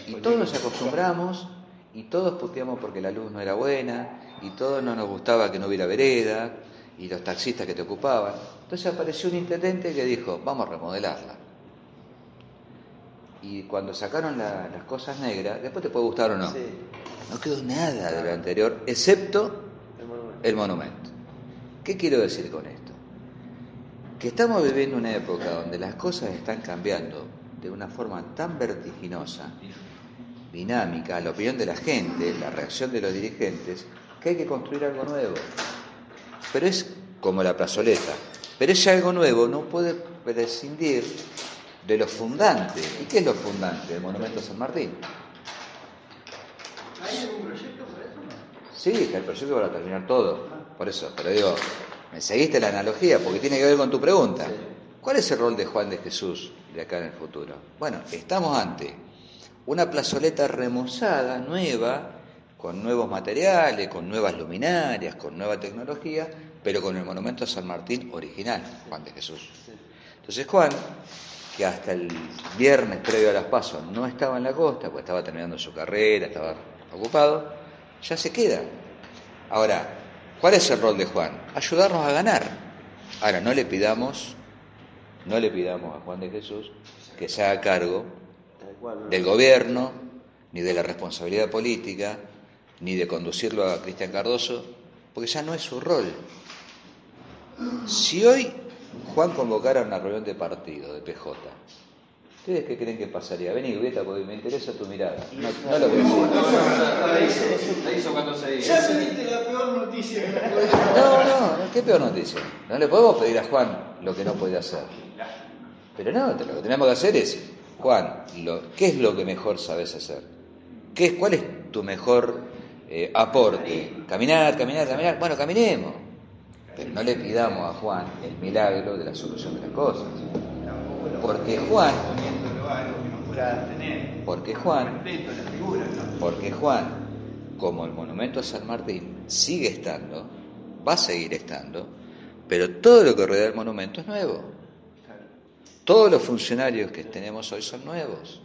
Y todos nos acostumbramos y todos puteamos porque la luz no era buena y todos no nos gustaba que no hubiera vereda y los taxistas que te ocupaban. Entonces apareció un intendente que dijo, vamos a remodelarla. Y cuando sacaron la- las cosas negras, después te puede gustar o no, Sí, no quedó nada de lo anterior, excepto el monumento. el monumento. ¿Qué quiero decir con esto? Que estamos viviendo una época donde las cosas están cambiando de una forma tan vertiginosa, dinámica, la opinión de la gente, la reacción de los dirigentes, que hay que construir algo nuevo. Pero es como la plazoleta. Pero ese algo nuevo no puede prescindir de lo fundante. ¿Y qué es lo fundante del Monumento a San Martín? ¿Hay algún proyecto para eso? Sí, el proyecto para terminar todo. Por eso, pero digo, me seguiste la analogía porque tiene que ver con tu pregunta. ¿Cuál es el rol de Juan de Jesús de acá en el futuro? Bueno, estamos ante una plazoleta remozada, nueva, con nuevos materiales, con nuevas luminarias, con nueva tecnología, pero con el monumento a San Martín original, Juan de Jesús. Entonces Juan, que hasta el viernes previo a las pasos no estaba en la costa, pues estaba terminando su carrera, estaba ocupado, ya se queda. Ahora, ¿cuál es el rol de Juan? Ayudarnos a ganar. Ahora, no le pidamos, no le pidamos a Juan de Jesús que se haga cargo. Del gobierno, ni de la responsabilidad política, ni de conducirlo a Cristian Cardoso, porque ya no es su rol. Si hoy Juan convocara una reunión de partido, de PJ, ¿ustedes qué creen que pasaría? Vení, Vieta, porque me interesa tu mirada. No, no lo voy a decir. La hizo, la hizo cuando se Ya se viste la peor noticia que me puede No, no, no, qué peor noticia. No le podemos pedir a Juan lo que no puede hacer. Pero no, lo que tenemos que hacer es, Juan, lo, ¿qué es lo que mejor sabes hacer? ¿Qué es, ¿Cuál es tu mejor eh, aporte? Caminar, caminar, caminar. Bueno, caminemos. Pero no le pidamos a Juan el milagro de la solución de las cosas. Porque Juan, porque Juan, porque Juan, como el monumento a San Martín, sigue estando, va a seguir estando, pero todo lo que rodea el monumento es nuevo. Todos los funcionarios que tenemos hoy son nuevos.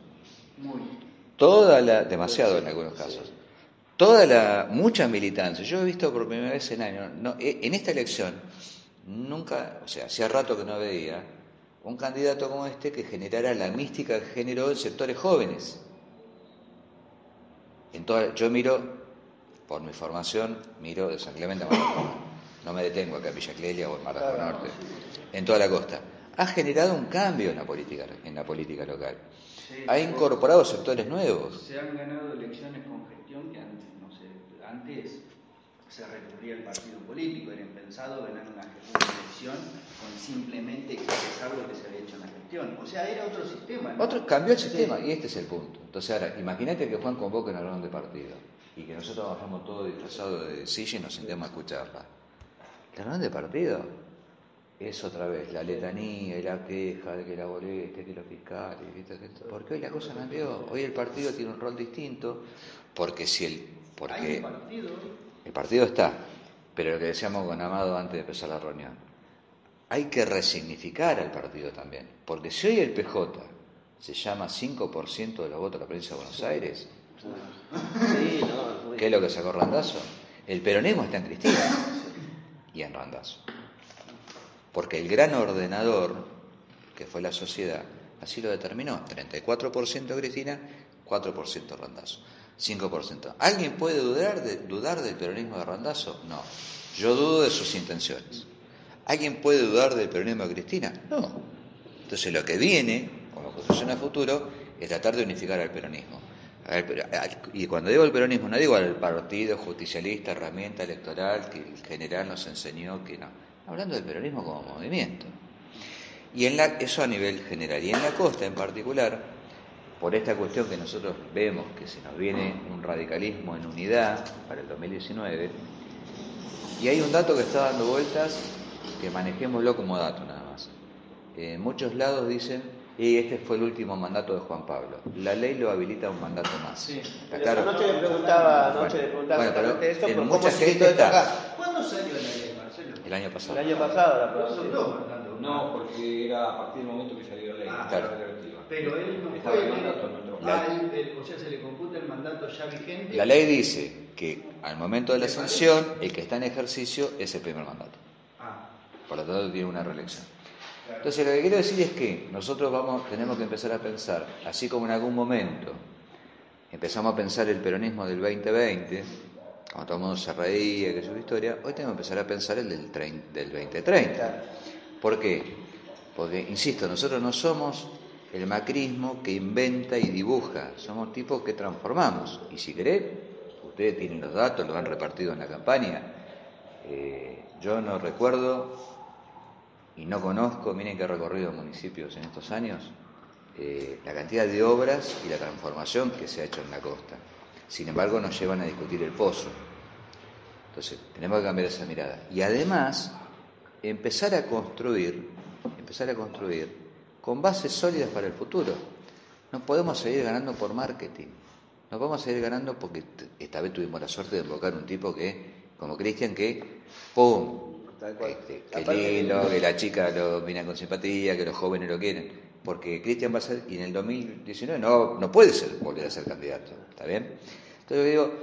Toda la, demasiado en algunos casos, toda la, mucha militancia. Yo he visto por primera vez en años, no, eh, en esta elección, nunca, o sea, hacía rato que no veía un candidato como este que generara la mística que generó en sectores jóvenes. En toda- yo miro, por mi formación, miro de San Clemente a. No me detengo acá en Villa Clelia o en Mar del Norte, en toda la costa. Ha generado un cambio en la política, en la política local. Sí. Ha incorporado sectores nuevos. Se han ganado elecciones con gestión que antes, no sé, antes se recurría al partido político, era impensado ganar una, elección con simplemente expresar lo que se había hecho en la gestión. O sea, era otro sistema. ¿no? Otro cambió el sistema y este es el punto. Entonces ahora, imagínate que Juan convoque una reunión de partido y que nosotros bajamos todos disfrazados de silla y nos sentemos a escucharla. La reunión de partido es otra vez la letanía y la queja de que la boleta, que los fiscales, porque hoy la cosa cambió. Hoy el partido tiene un rol distinto porque si el... Porque el partido está, pero lo que decíamos con Amado antes de empezar la reunión, hay que resignificar al partido también, porque si hoy el PJ se llama 5% de los votos de la provincia de Buenos Aires, Sí, no, ¿qué es lo que sacó Randazo? El peronismo está en Cristina y en Randazo. Porque el gran ordenador, que fue la sociedad, así lo determinó. 34% Cristina, 4% Randazo. 5%. ¿Alguien puede dudar, de, dudar del peronismo de Randazo? No. Yo dudo de sus intenciones. ¿Alguien puede dudar del peronismo de Cristina? No. Entonces lo que viene, como construcción a futuro, es tratar de unificar al peronismo. Y cuando digo el peronismo, no digo al partido justicialista, herramienta electoral que el general nos enseñó que no. Hablando del peronismo como movimiento. Y en la, eso a nivel general. Y en la costa en particular, por esta cuestión que nosotros vemos que se nos viene un radicalismo en unidad para el 2019, y hay un dato que está dando vueltas, que manejémoslo como dato nada más. En muchos lados dicen, Y este fue el último mandato de Juan Pablo. La ley lo habilita a un mandato más. Sí. ¿Está Pero claro? Anoche le preguntaba, anoche le preguntaba Bueno, esto, en mucha gente está. ¿Cuándo salió la ley? El año El pasado. año pasado la aprobación. No, porque era a partir del momento que salió la ley. Ah, la claro. Pero él no Estaba fue. el mandato, no. Ah, él- él- o sea, se le computa el mandato ya vigente. La ley dice que al momento de la sanción, el que está en ejercicio es el primer mandato. Ah, Por lo tanto, tiene una reelección. Entonces, lo que quiero decir es que nosotros vamos, tenemos que empezar a pensar, así como en algún momento empezamos a pensar el peronismo del 2020, cuando todo el mundo se reía, que es su historia, hoy tenemos que empezar a pensar el del, del 2030. Claro. ¿Por qué? Porque, insisto, nosotros no somos el macrismo que inventa y dibuja, somos tipos que transformamos. Y si querés, ustedes tienen los datos, los han repartido en la campaña. Eh, yo no recuerdo y no conozco, miren que he recorrido municipios en estos años, eh, la cantidad de obras y la transformación que se ha hecho en la costa. Sin embargo, nos llevan a discutir el pozo. Entonces, tenemos que cambiar esa mirada. Y además, empezar a construir, empezar a construir con bases sólidas para el futuro. No podemos seguir ganando por marketing. No podemos seguir ganando porque esta vez tuvimos la suerte de invocar un tipo que, como Cristian, que ¡pum! Este, que Aparte- lindo, que la chica lo mira con simpatía, que los jóvenes lo quieren. Porque Cristian va a ser, y en el 2019 no, no puede ser, volver a ser candidato. ¿Está bien? Entonces yo digo,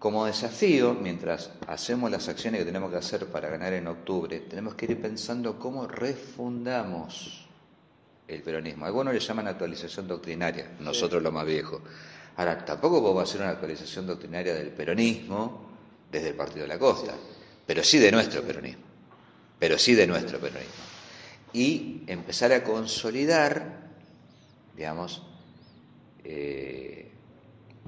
como desafío, mientras hacemos las acciones que tenemos que hacer para ganar en octubre, tenemos que ir pensando cómo refundamos el peronismo. Algunos le llaman actualización doctrinaria, nosotros lo más viejo. Ahora, tampoco podemos hacer una actualización doctrinaria del peronismo desde el Partido de la Costa, pero sí de nuestro peronismo, pero sí de nuestro peronismo. Y empezar a consolidar, digamos, eh,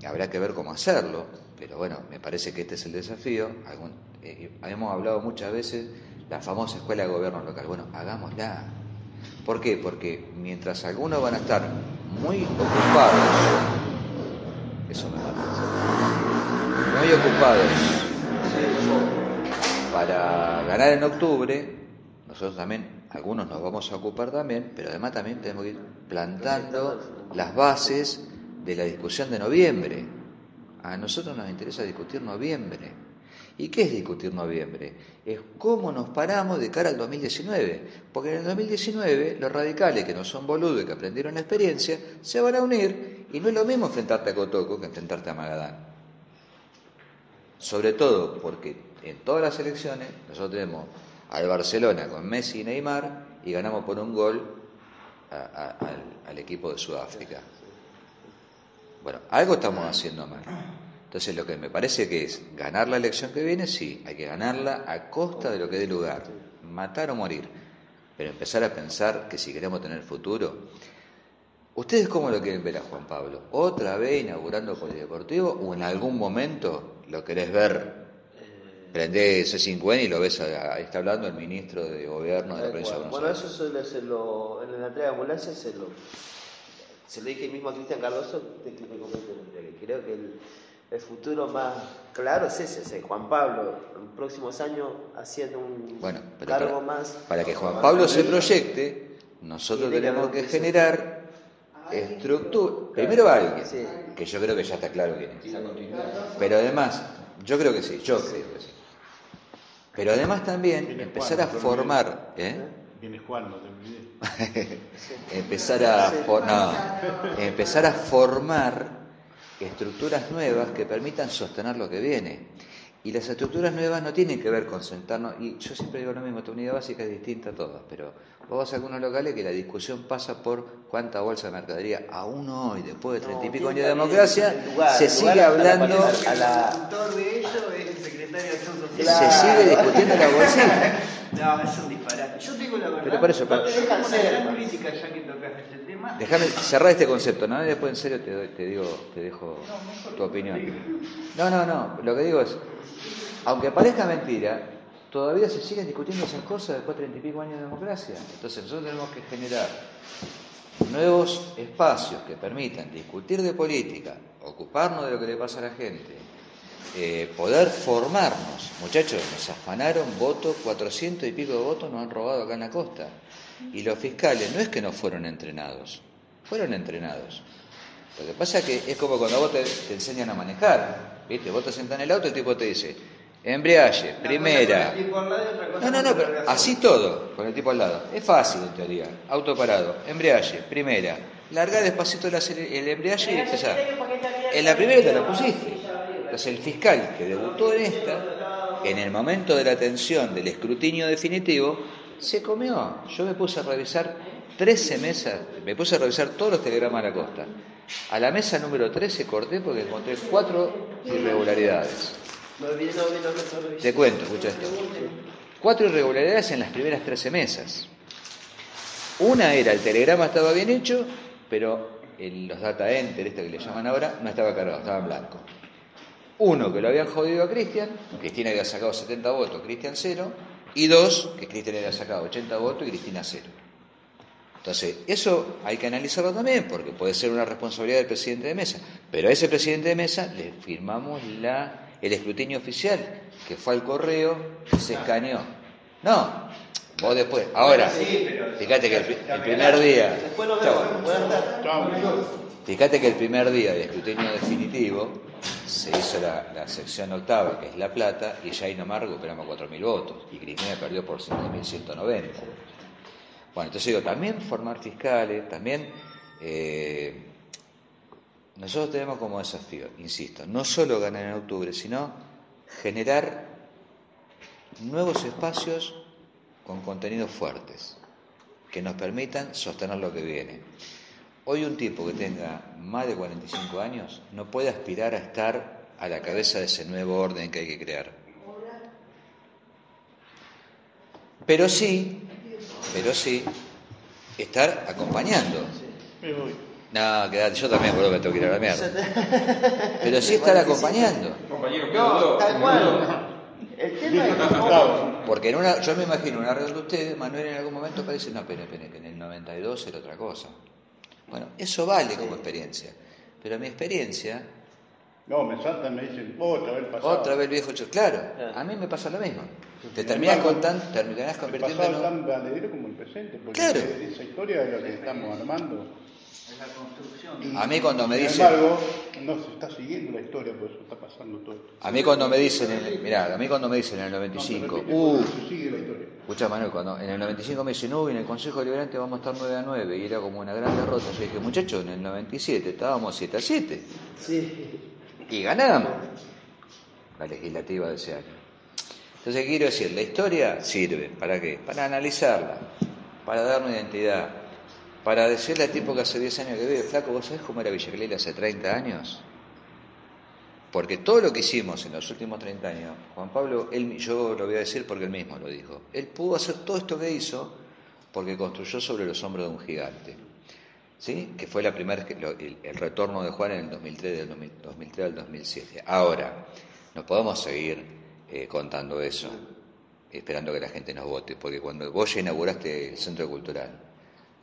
habrá que ver cómo hacerlo, pero bueno, me parece que este es el desafío. Algún- eh, hemos hablado muchas veces la famosa escuela de gobierno local. Bueno, hagámosla. ¿Por qué? Porque mientras algunos van a estar muy ocupados, eso me parece, muy ocupados para ganar en octubre, nosotros también, algunos nos vamos a ocupar también, pero además también tenemos que ir plantando las bases de la discusión de noviembre. A nosotros nos interesa discutir noviembre. ¿Y qué es discutir noviembre? Es cómo nos paramos de cara al 2019. Porque en el 2019 los radicales, que no son boludos y que aprendieron la experiencia, se van a unir y no es lo mismo enfrentarte a Cotoco que enfrentarte a Magadán. Sobre todo porque en todas las elecciones nosotros tenemos al Barcelona con Messi y Neymar y ganamos por un gol a- al equipo de Sudáfrica. Bueno, algo estamos haciendo mal. Entonces lo que me parece que es ganar la elección que viene, sí, hay que ganarla a costa de lo que dé lugar, matar o morir, pero empezar a pensar que si queremos tener futuro, ¿ustedes cómo lo quieren ver a Juan Pablo? ¿Otra vez inaugurando polideportivo o en algún momento lo querés ver? Prendés C5N y lo ves, a- ahí está hablando el ministro de Gobierno de la provincia de. Buenos Bueno, Aires. eso suele ser lo, en la entrega de ambulancia se lo, se lo dije mismo a Cristian Cardoso, creo que el, el futuro más claro es ese, es Juan Pablo, en próximos años haciendo un Bueno, pero cargo para, más. para que Juan Pablo se proyecte, nosotros que tenemos que generar estructura. Primero alguien, Sí. que yo creo que ya está claro quién es. Pero además, yo creo que sí, yo creo que sí. Pero además también empezar a formar, ¿eh? Viene Juan, no te olvides. [LAUGHS] empezar a empezar a formar estructuras nuevas que permitan sostener lo que viene. Y las estructuras nuevas no tienen que ver con sentarnos, y yo siempre digo lo mismo, esta unidad básica es distinta a todas, pero vos vas a algunos locales que la discusión pasa por cuánta bolsa de mercadería, aún hoy, después de treinta y No, pico tiene años de democracia, lugar, se sigue hablando, a la- El autor de ello es el secretario de Social. Claro. se sigue discutiendo la bolsita. No, es un disparate. Yo digo la verdad. Pero por eso, no te dejan ser, crítica ya que tocaste. Déjame cerrar este concepto, ¿no? Después en serio te, doy- te digo, te dejo tu opinión. No, no, no. Lo que digo es, aunque parezca mentira, todavía se siguen discutiendo esas cosas después de treinta y pico años de democracia. Entonces nosotros tenemos que generar nuevos espacios que permitan discutir de política, ocuparnos de lo que le pasa a la gente, eh, poder formarnos. Muchachos, nos afanaron votos, 400 y pico de votos nos han robado acá en la costa. Y los fiscales no es que no fueron entrenados, fueron entrenados. Lo que pasa es que es como cuando vos te, te enseñan a manejar, ¿viste? Vos te sentás en el auto y el tipo te dice, embriague, primera. No, no, no, pero así todo, con el tipo al lado. Es fácil en teoría. Auto parado, embriague, primera. Larga despacito el, el y empezar. En la primera te la pusiste. Entonces el fiscal que debutó en esta, en el momento de la atención del escrutinio definitivo, se comió. Yo me puse a revisar 13 mesas, me puse a revisar todos los telegramas de la costa. A la mesa número 13 corté porque encontré cuatro irregularidades. Te cuento, escucha esto. Cuatro irregularidades en las primeras 13 mesas. Una era el telegrama estaba bien hecho, pero el- los data enter, este que le llaman ahora, no estaba cargado, estaba en blanco. Uno, que lo habían jodido a Cristian, Cristina había sacado 70 votos, Cristian cero. Y dos, que Cristian había sacado 80 votos y Cristina cero. Entonces, eso hay que analizarlo también, porque puede ser una responsabilidad del presidente de mesa. Pero a ese presidente de mesa le firmamos la, el escrutinio oficial, que fue al correo, que se escaneó. No, vos después. Ahora, fíjate que el, pri- el primer día. Después lo vemos. Fíjate que el primer día de escrutinio definitivo se hizo la, sección octava, que es La Plata, y ya ahí nomás recuperamos 4.000 votos, y Cristina perdió por 5.190. Bueno, entonces digo, también formar fiscales, también eh, nosotros tenemos como desafío, insisto, no solo ganar en octubre, sino generar nuevos espacios con contenidos fuertes, que nos permitan sostener lo que viene. Hoy un tipo que tenga más de 45 años no puede aspirar a estar a la cabeza de ese nuevo orden que hay que crear. Pero sí, pero sí, estar acompañando. Me voy. No, quedate, yo también, boludo, me tengo que ir a la mierda. Pero sí estar acompañando. Compañero, ¿qué No, tal cual. El tema es cómo- Porque en una, yo me imagino una reunión de ustedes, Manuel en algún momento parece, no, que en el 92 era otra cosa. Bueno, eso vale como experiencia. Pero mi experiencia, No, me saltan, me dicen, otra vez pasado. otra vez el viejo hecho, claro, a mí me pasa lo mismo. Te terminas contando, terminás El convirtiendo pasado en un- tan valedero como el presente, porque Claro. esa historia es lo que estamos armando. Es la construcción. A mí cuando me Sin dicen, embargo, no se está siguiendo la historia, por eso está pasando todo esto. a mí cuando me dicen, en el- mirá, a mí cuando me dicen en el No, 95, se repite uh, Escucha Manuel, cuando en el 95 me dicen, uy, en el Consejo Liberante vamos a estar 9 a 9 y era como una gran derrota. Yo dije, muchachos, en el 97 estábamos 7 a 7 Sí. y ganamos la legislativa de ese año. Entonces, ¿qué quiero decir? La historia sirve, ¿para qué? Para analizarla, para darme identidad, para decirle al tipo que hace 10 años que vive, flaco, ¿vos sabés cómo era Villa Clelia hace 30 años? Porque todo lo que hicimos en los últimos 30 años, Juan Pablo, él, yo lo voy a decir porque él mismo lo dijo, él pudo hacer todo esto que hizo porque construyó sobre los hombros de un gigante. ¿Sí? Que fue la primera, el, el retorno de Juan en el 2003, del 2000 2003 al 2007. Ahora, no podemos seguir eh, contando eso, esperando que la gente nos vote, porque cuando vos ya inauguraste el centro cultural,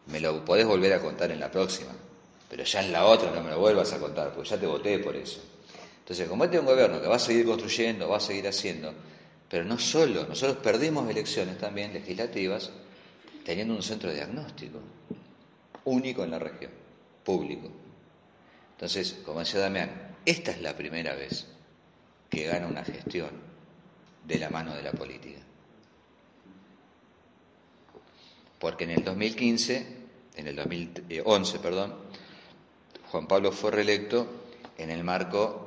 me lo podés volver a contar en la próxima, pero ya en la otra no me lo vuelvas a contar, porque ya te voté por eso. Entonces, como este es un gobierno que va a seguir construyendo, va a seguir haciendo, pero no solo, nosotros perdimos elecciones también legislativas teniendo un centro de diagnóstico único en la región, público. Entonces, como decía Damián, esta es la primera vez que gana una gestión de la mano de la política. Porque en el 2015, en el 2011, perdón, Juan Pablo fue reelecto en el marco,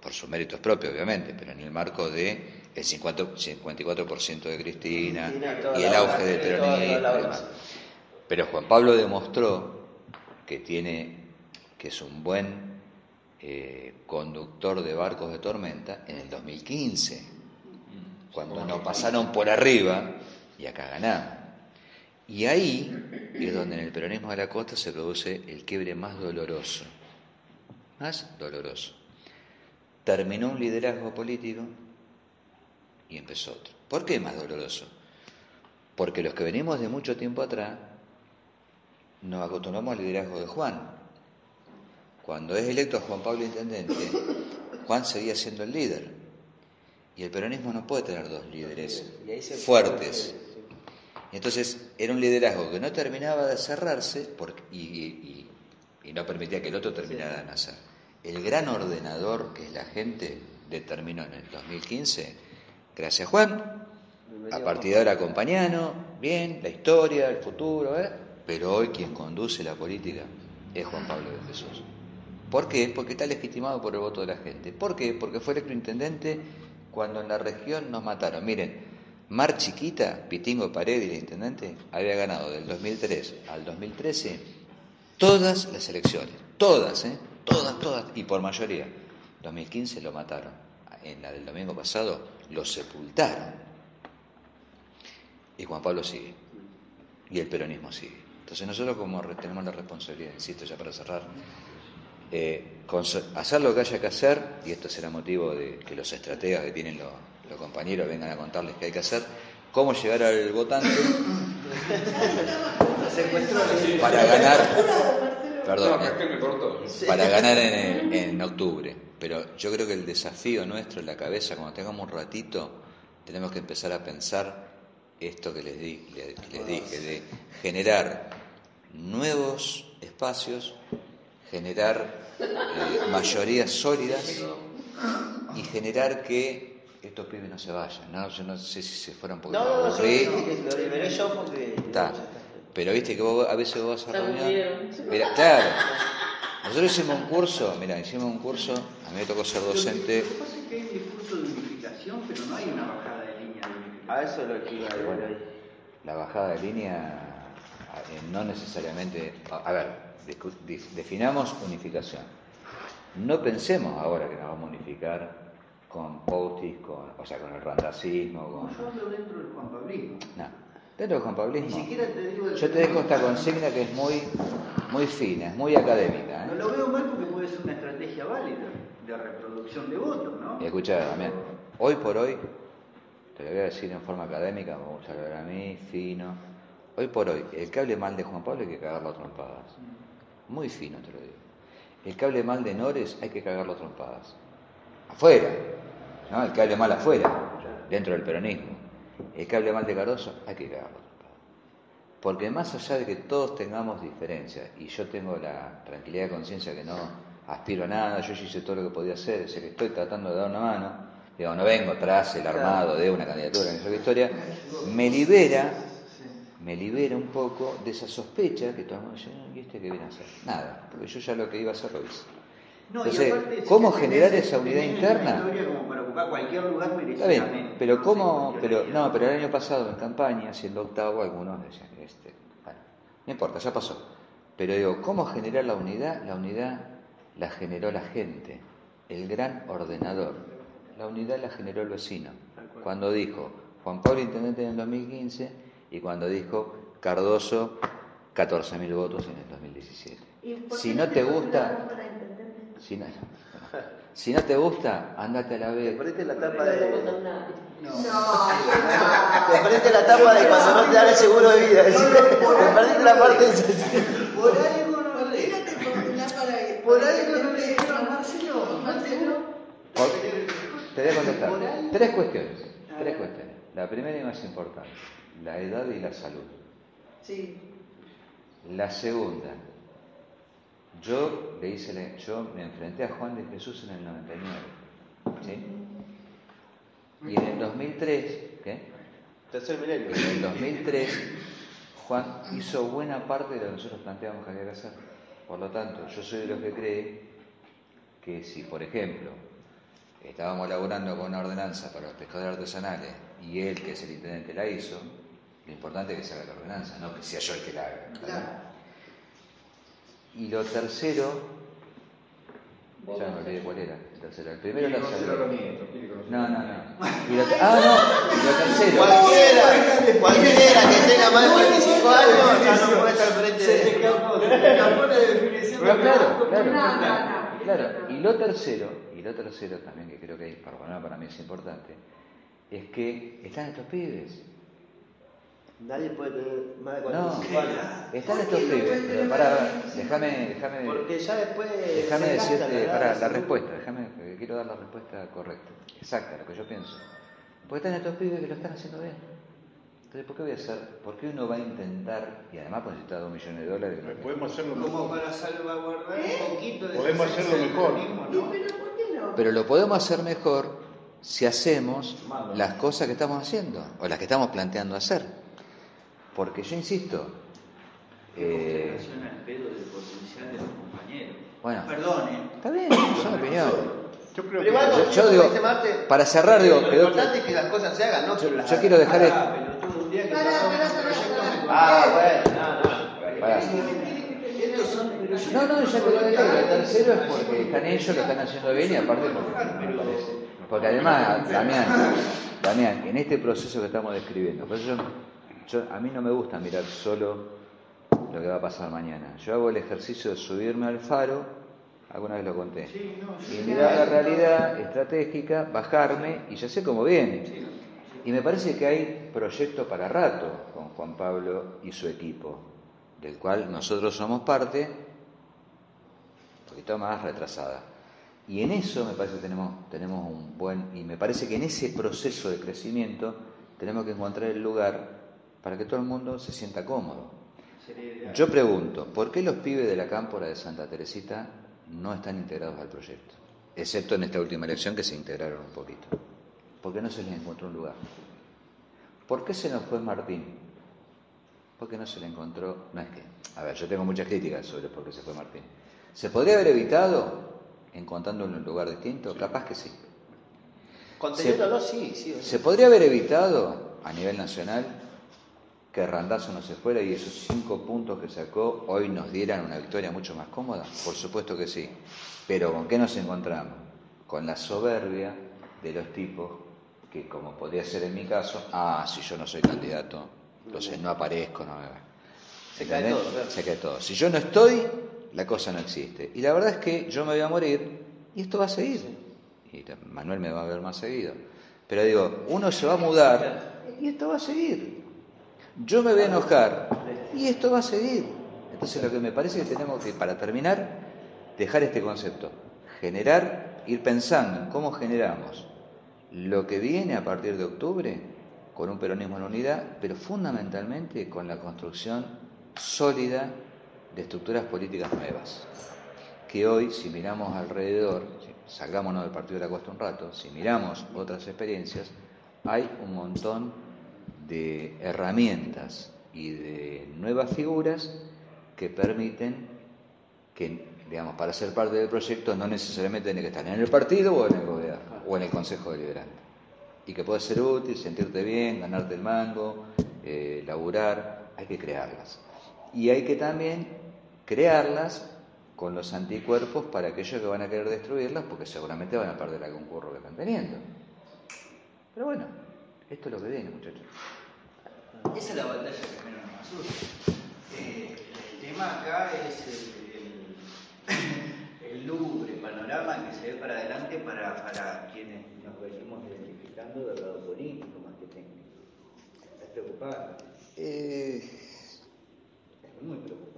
por, sus méritos propios obviamente, pero en el marco de el 50 54% de Cristina y el auge del peronismo. Pero Juan Pablo demostró que tiene, que es un buen eh, conductor de barcos de tormenta en el 2015, cuando nos pasaron por arriba y acá ganamos. Y ahí es donde en el peronismo de la costa se produce el quiebre más doloroso, más doloroso. Terminó un liderazgo político y empezó otro. ¿Por qué más doloroso? Porque los que venimos de mucho tiempo atrás nos acostumbramos al liderazgo de Juan. Cuando es electo Juan Pablo Intendente, Juan seguía siendo el líder. Y el peronismo no puede tener dos líderes fuertes. Y entonces era un liderazgo que no terminaba de cerrarse y- y no permitía que el otro terminara de nacer. El gran ordenador que es la gente determinó en el 2015, gracias Juan, a partir de ahora acompañano, bien, la historia, el futuro, ¿eh? pero hoy quien conduce la política es Juan Pablo de Jesús. ¿Por qué? Porque está legitimado por el voto de la gente. ¿Por qué? Porque fue electo intendente cuando en la región nos mataron. Miren, Mar Chiquita, Pitingo Paredes, el intendente, había ganado del 2003 al 2013 todas las elecciones. Todas, ¿eh? Todas, todas. Y por mayoría. 2015 lo mataron. En la del domingo pasado lo sepultaron. Y Juan Pablo sigue. Y el peronismo sigue. Entonces nosotros como tenemos la responsabilidad, insisto ya para cerrar, eh, hacer lo que haya que hacer, y esto será motivo de que los estrategas que tienen los, los compañeros vengan a contarles qué hay que hacer, cómo llegar al votante [LAUGHS] para ganar, perdón, No, eh, me para ganar en, en octubre. Pero yo creo que el desafío nuestro en la cabeza, cuando tengamos un ratito, tenemos que empezar a pensar esto que les, di- que les dije, de generar nuevos espacios, generar eh, mayorías sólidas y generar que estos pibes no se vayan. ¿no? Yo no sé si se fueran porque No, no, no, dije que lo liberé yo porque. Está. Pero viste que vos, a veces vos vas a reunión. Mira, claro. Nosotros hicimos un curso, mira, hicimos un curso, a mí me tocó ser docente. Lo que pasa es que hay un discurso de unificación, pero no hay una bajada de línea de unificación. A eso es lo que iba a Bueno, decir ahí. la bajada de línea eh, no necesariamente. A, ver, definamos unificación. No pensemos ahora que nos vamos a unificar con Poutis, con, o sea, con el randacismo, No, con. yo hablo dentro del Juan Pablismo. No. Pablismo. Ni siquiera te digo del Yo te dejo esta consigna que es muy, muy fina, es muy académica. No ¿eh? lo veo mal porque puede ser una estrategia válida de reproducción de votos, ¿no? Y escucha, Damián, hoy por hoy, te lo voy a decir en forma académica, me gusta hablar a mí, fino. Hoy por hoy, el que hable mal de Juan Pablo hay que cagarlo a trompadas. Muy fino te lo digo. El que hable mal de Nores hay que cagarlo a trompadas. Afuera, ¿no? El que hable mal afuera, dentro del peronismo. El que hable mal de Cardoso hay que cagarlo. Porque más allá de que todos tengamos diferencias, y yo tengo la tranquilidad de conciencia que no aspiro a nada, yo ya hice todo lo que podía hacer, es que estoy tratando de dar una mano, digo, no vengo tras el armado de una candidatura, en esa historia, me libera, me libera un poco de esa sospecha que todo el mundo dice, "Ah, ¿y este qué viene a hacer? Nada, porque yo ya lo que iba a hacer lo hice. No, y Entonces, aparte, si ¿cómo tenés- generar esa unidad interna? Como para ocupar cualquier lugar Está bien, pero cómo, pero no, pero el año pasado en campaña, siendo octavo, algunos decían, este, bueno, no importa, ya pasó. Pero digo, ¿cómo generar la unidad? La unidad la generó la gente, el gran ordenador. La unidad la generó el vecino. Cuando dijo Juan Pablo Intendente en el 2015 y cuando dijo Cardoso 14.000 votos en el 2017. ¿Y por Si no te gusta? Si no, si no te gusta, andate a la Te B. perdiste la tapa No te de. nada. Te la tapa de cuando no te dan el seguro de vida. Te perdiste la parte de. Por algo no le [LAUGHS] Por algo no le dijeron a Marcelo. Te voy a contestar. Tres cuestiones. Tres cuestiones. La primera y más importante, la edad y la salud. Sí. La segunda, yo le hice, la- yo me enfrenté a Juan de Jesús en el 99, ¿sí? Y en el 2003, ¿qué? Tercer milenio. En el 2003, Juan hizo buena parte de lo que nosotros planteamos que había que hacer. Por lo tanto, yo soy de los que cree que si, por ejemplo, estábamos laburando con una ordenanza para los pescadores artesanales y él, que es el intendente, la hizo, lo importante es que se haga la ordenanza, no que sea yo el que la haga. Y lo tercero, ya me olvidé cuál era, el tercero. El primero Quiere la conocer a los salud. nietos, quiere conocer No, no, no. Y lo ah, no, y lo tercero. Cualquiera, cualquiera que tenga más de 25 años ya no puede estar frente de. se te la definición. Pero claro, claro. No, no, no. Claro, y lo tercero, y lo tercero también que creo que hay, por lo menos para mí es importante, es que están estos pibes. Nadie puede tener más de No, 45 años. están estos pibes. Pero pará, déjame, déjame, Porque ya después. déjame decirte, pará, la respuesta, déjame, quiero dar la respuesta correcta, exacta, lo que yo pienso. Porque están estos pibes que lo están haciendo bien. Entonces, ¿por qué voy a hacer? ¿Por qué uno va a intentar, y además pues necesita dos millones de dólares? no? Podemos hacerlo Como mejor. para salvaguardar un poquito de Podemos hacerlo mejor. ¿Y ¿no? pero por qué no? Pero lo podemos hacer mejor si hacemos las cosas que estamos haciendo o las que estamos planteando hacer. Porque yo insisto, eh, Consideración al pedo del potencial de los compañeros. Bueno. Perdón, ¿eh? está bien, son opiniones. Yo creo que igual, Yo- yo digo, dice Marte, para cerrar, digo, lo quedó- importante es que las cosas se hagan, ¿no? Yo, yo quiero dejar esto. Ah, Ah, bueno, no, no. Ya que lo dejé. El tercero es porque están ellos, lo están haciendo bien y aparte porque me parece. Porque además, Damián, Damián, en este proceso que estamos describiendo, por eso yo, yo- a mí no me gusta mirar solo lo que va a pasar mañana. Yo hago el ejercicio de subirme al faro, alguna vez lo conté, y mirar la realidad estratégica, bajarme y ya sé cómo viene. Y me parece que hay proyecto para rato con Juan Pablo y su equipo, del cual nosotros somos parte, un poquito más retrasada. Y en eso me parece que tenemos, tenemos un buen, y me parece que en ese proceso de crecimiento tenemos que encontrar el lugar para que todo el mundo se sienta cómodo. Yo pregunto, ¿por qué los pibes de la cámpora de Santa Teresita no están integrados al proyecto? Excepto en esta última elección que se integraron un poquito. ¿Por qué no se les encontró un lugar? ¿Por qué se nos fue Martín? ¿Por qué no se le encontró? No es que, a ver, yo tengo muchas críticas sobre por qué se fue Martín. ¿Se podría haber evitado encontrándolo en un lugar distinto? Capaz que sí. Conteniéndolo, sí, sí. ¿Se podría haber evitado a nivel nacional que Randazzo no se fuera y esos cinco puntos que sacó hoy nos dieran una victoria mucho más cómoda? Por supuesto que sí. Pero ¿con qué nos encontramos? Con la soberbia de los tipos que, como podría ser en mi caso, ah, si yo no soy candidato, entonces no aparezco, no Se cae todo. Se cae todo. Si yo no estoy, la cosa no existe. Y la verdad es que yo me voy a morir y esto va a seguir. Y Manuel me va a ver más seguido. Pero digo, uno se va a mudar y esto va a seguir. Yo me voy a enojar y esto va a seguir. Entonces lo que me parece que tenemos que, para terminar, dejar este concepto. Generar, ir pensando en cómo generamos lo que viene a partir de octubre con un peronismo en unidad, pero fundamentalmente con la construcción sólida de estructuras políticas nuevas. Que hoy, si miramos alrededor, salgámonos del Partido de la Costa un rato, si miramos otras experiencias, hay un montón de herramientas y de nuevas figuras que permiten que, digamos, para ser parte del proyecto no necesariamente tiene que estar en el partido o en el gobierno o en el Consejo Deliberante. Y que puede ser útil, sentirte bien, ganarte el mango, eh, laburar, hay que crearlas. Y hay que también crearlas con los anticuerpos para aquellos que van a querer destruirlas, porque seguramente van a perder algún curro que están teniendo. Pero bueno, esto es lo que viene, muchachos. Esa es la batalla que menos nos asusta. Eh, el tema acá es el, el, el lúgubre panorama que se ve para adelante para, para quienes nos venimos identificando del lado político más que técnico. Es preocupante, Eh, es muy preocupante.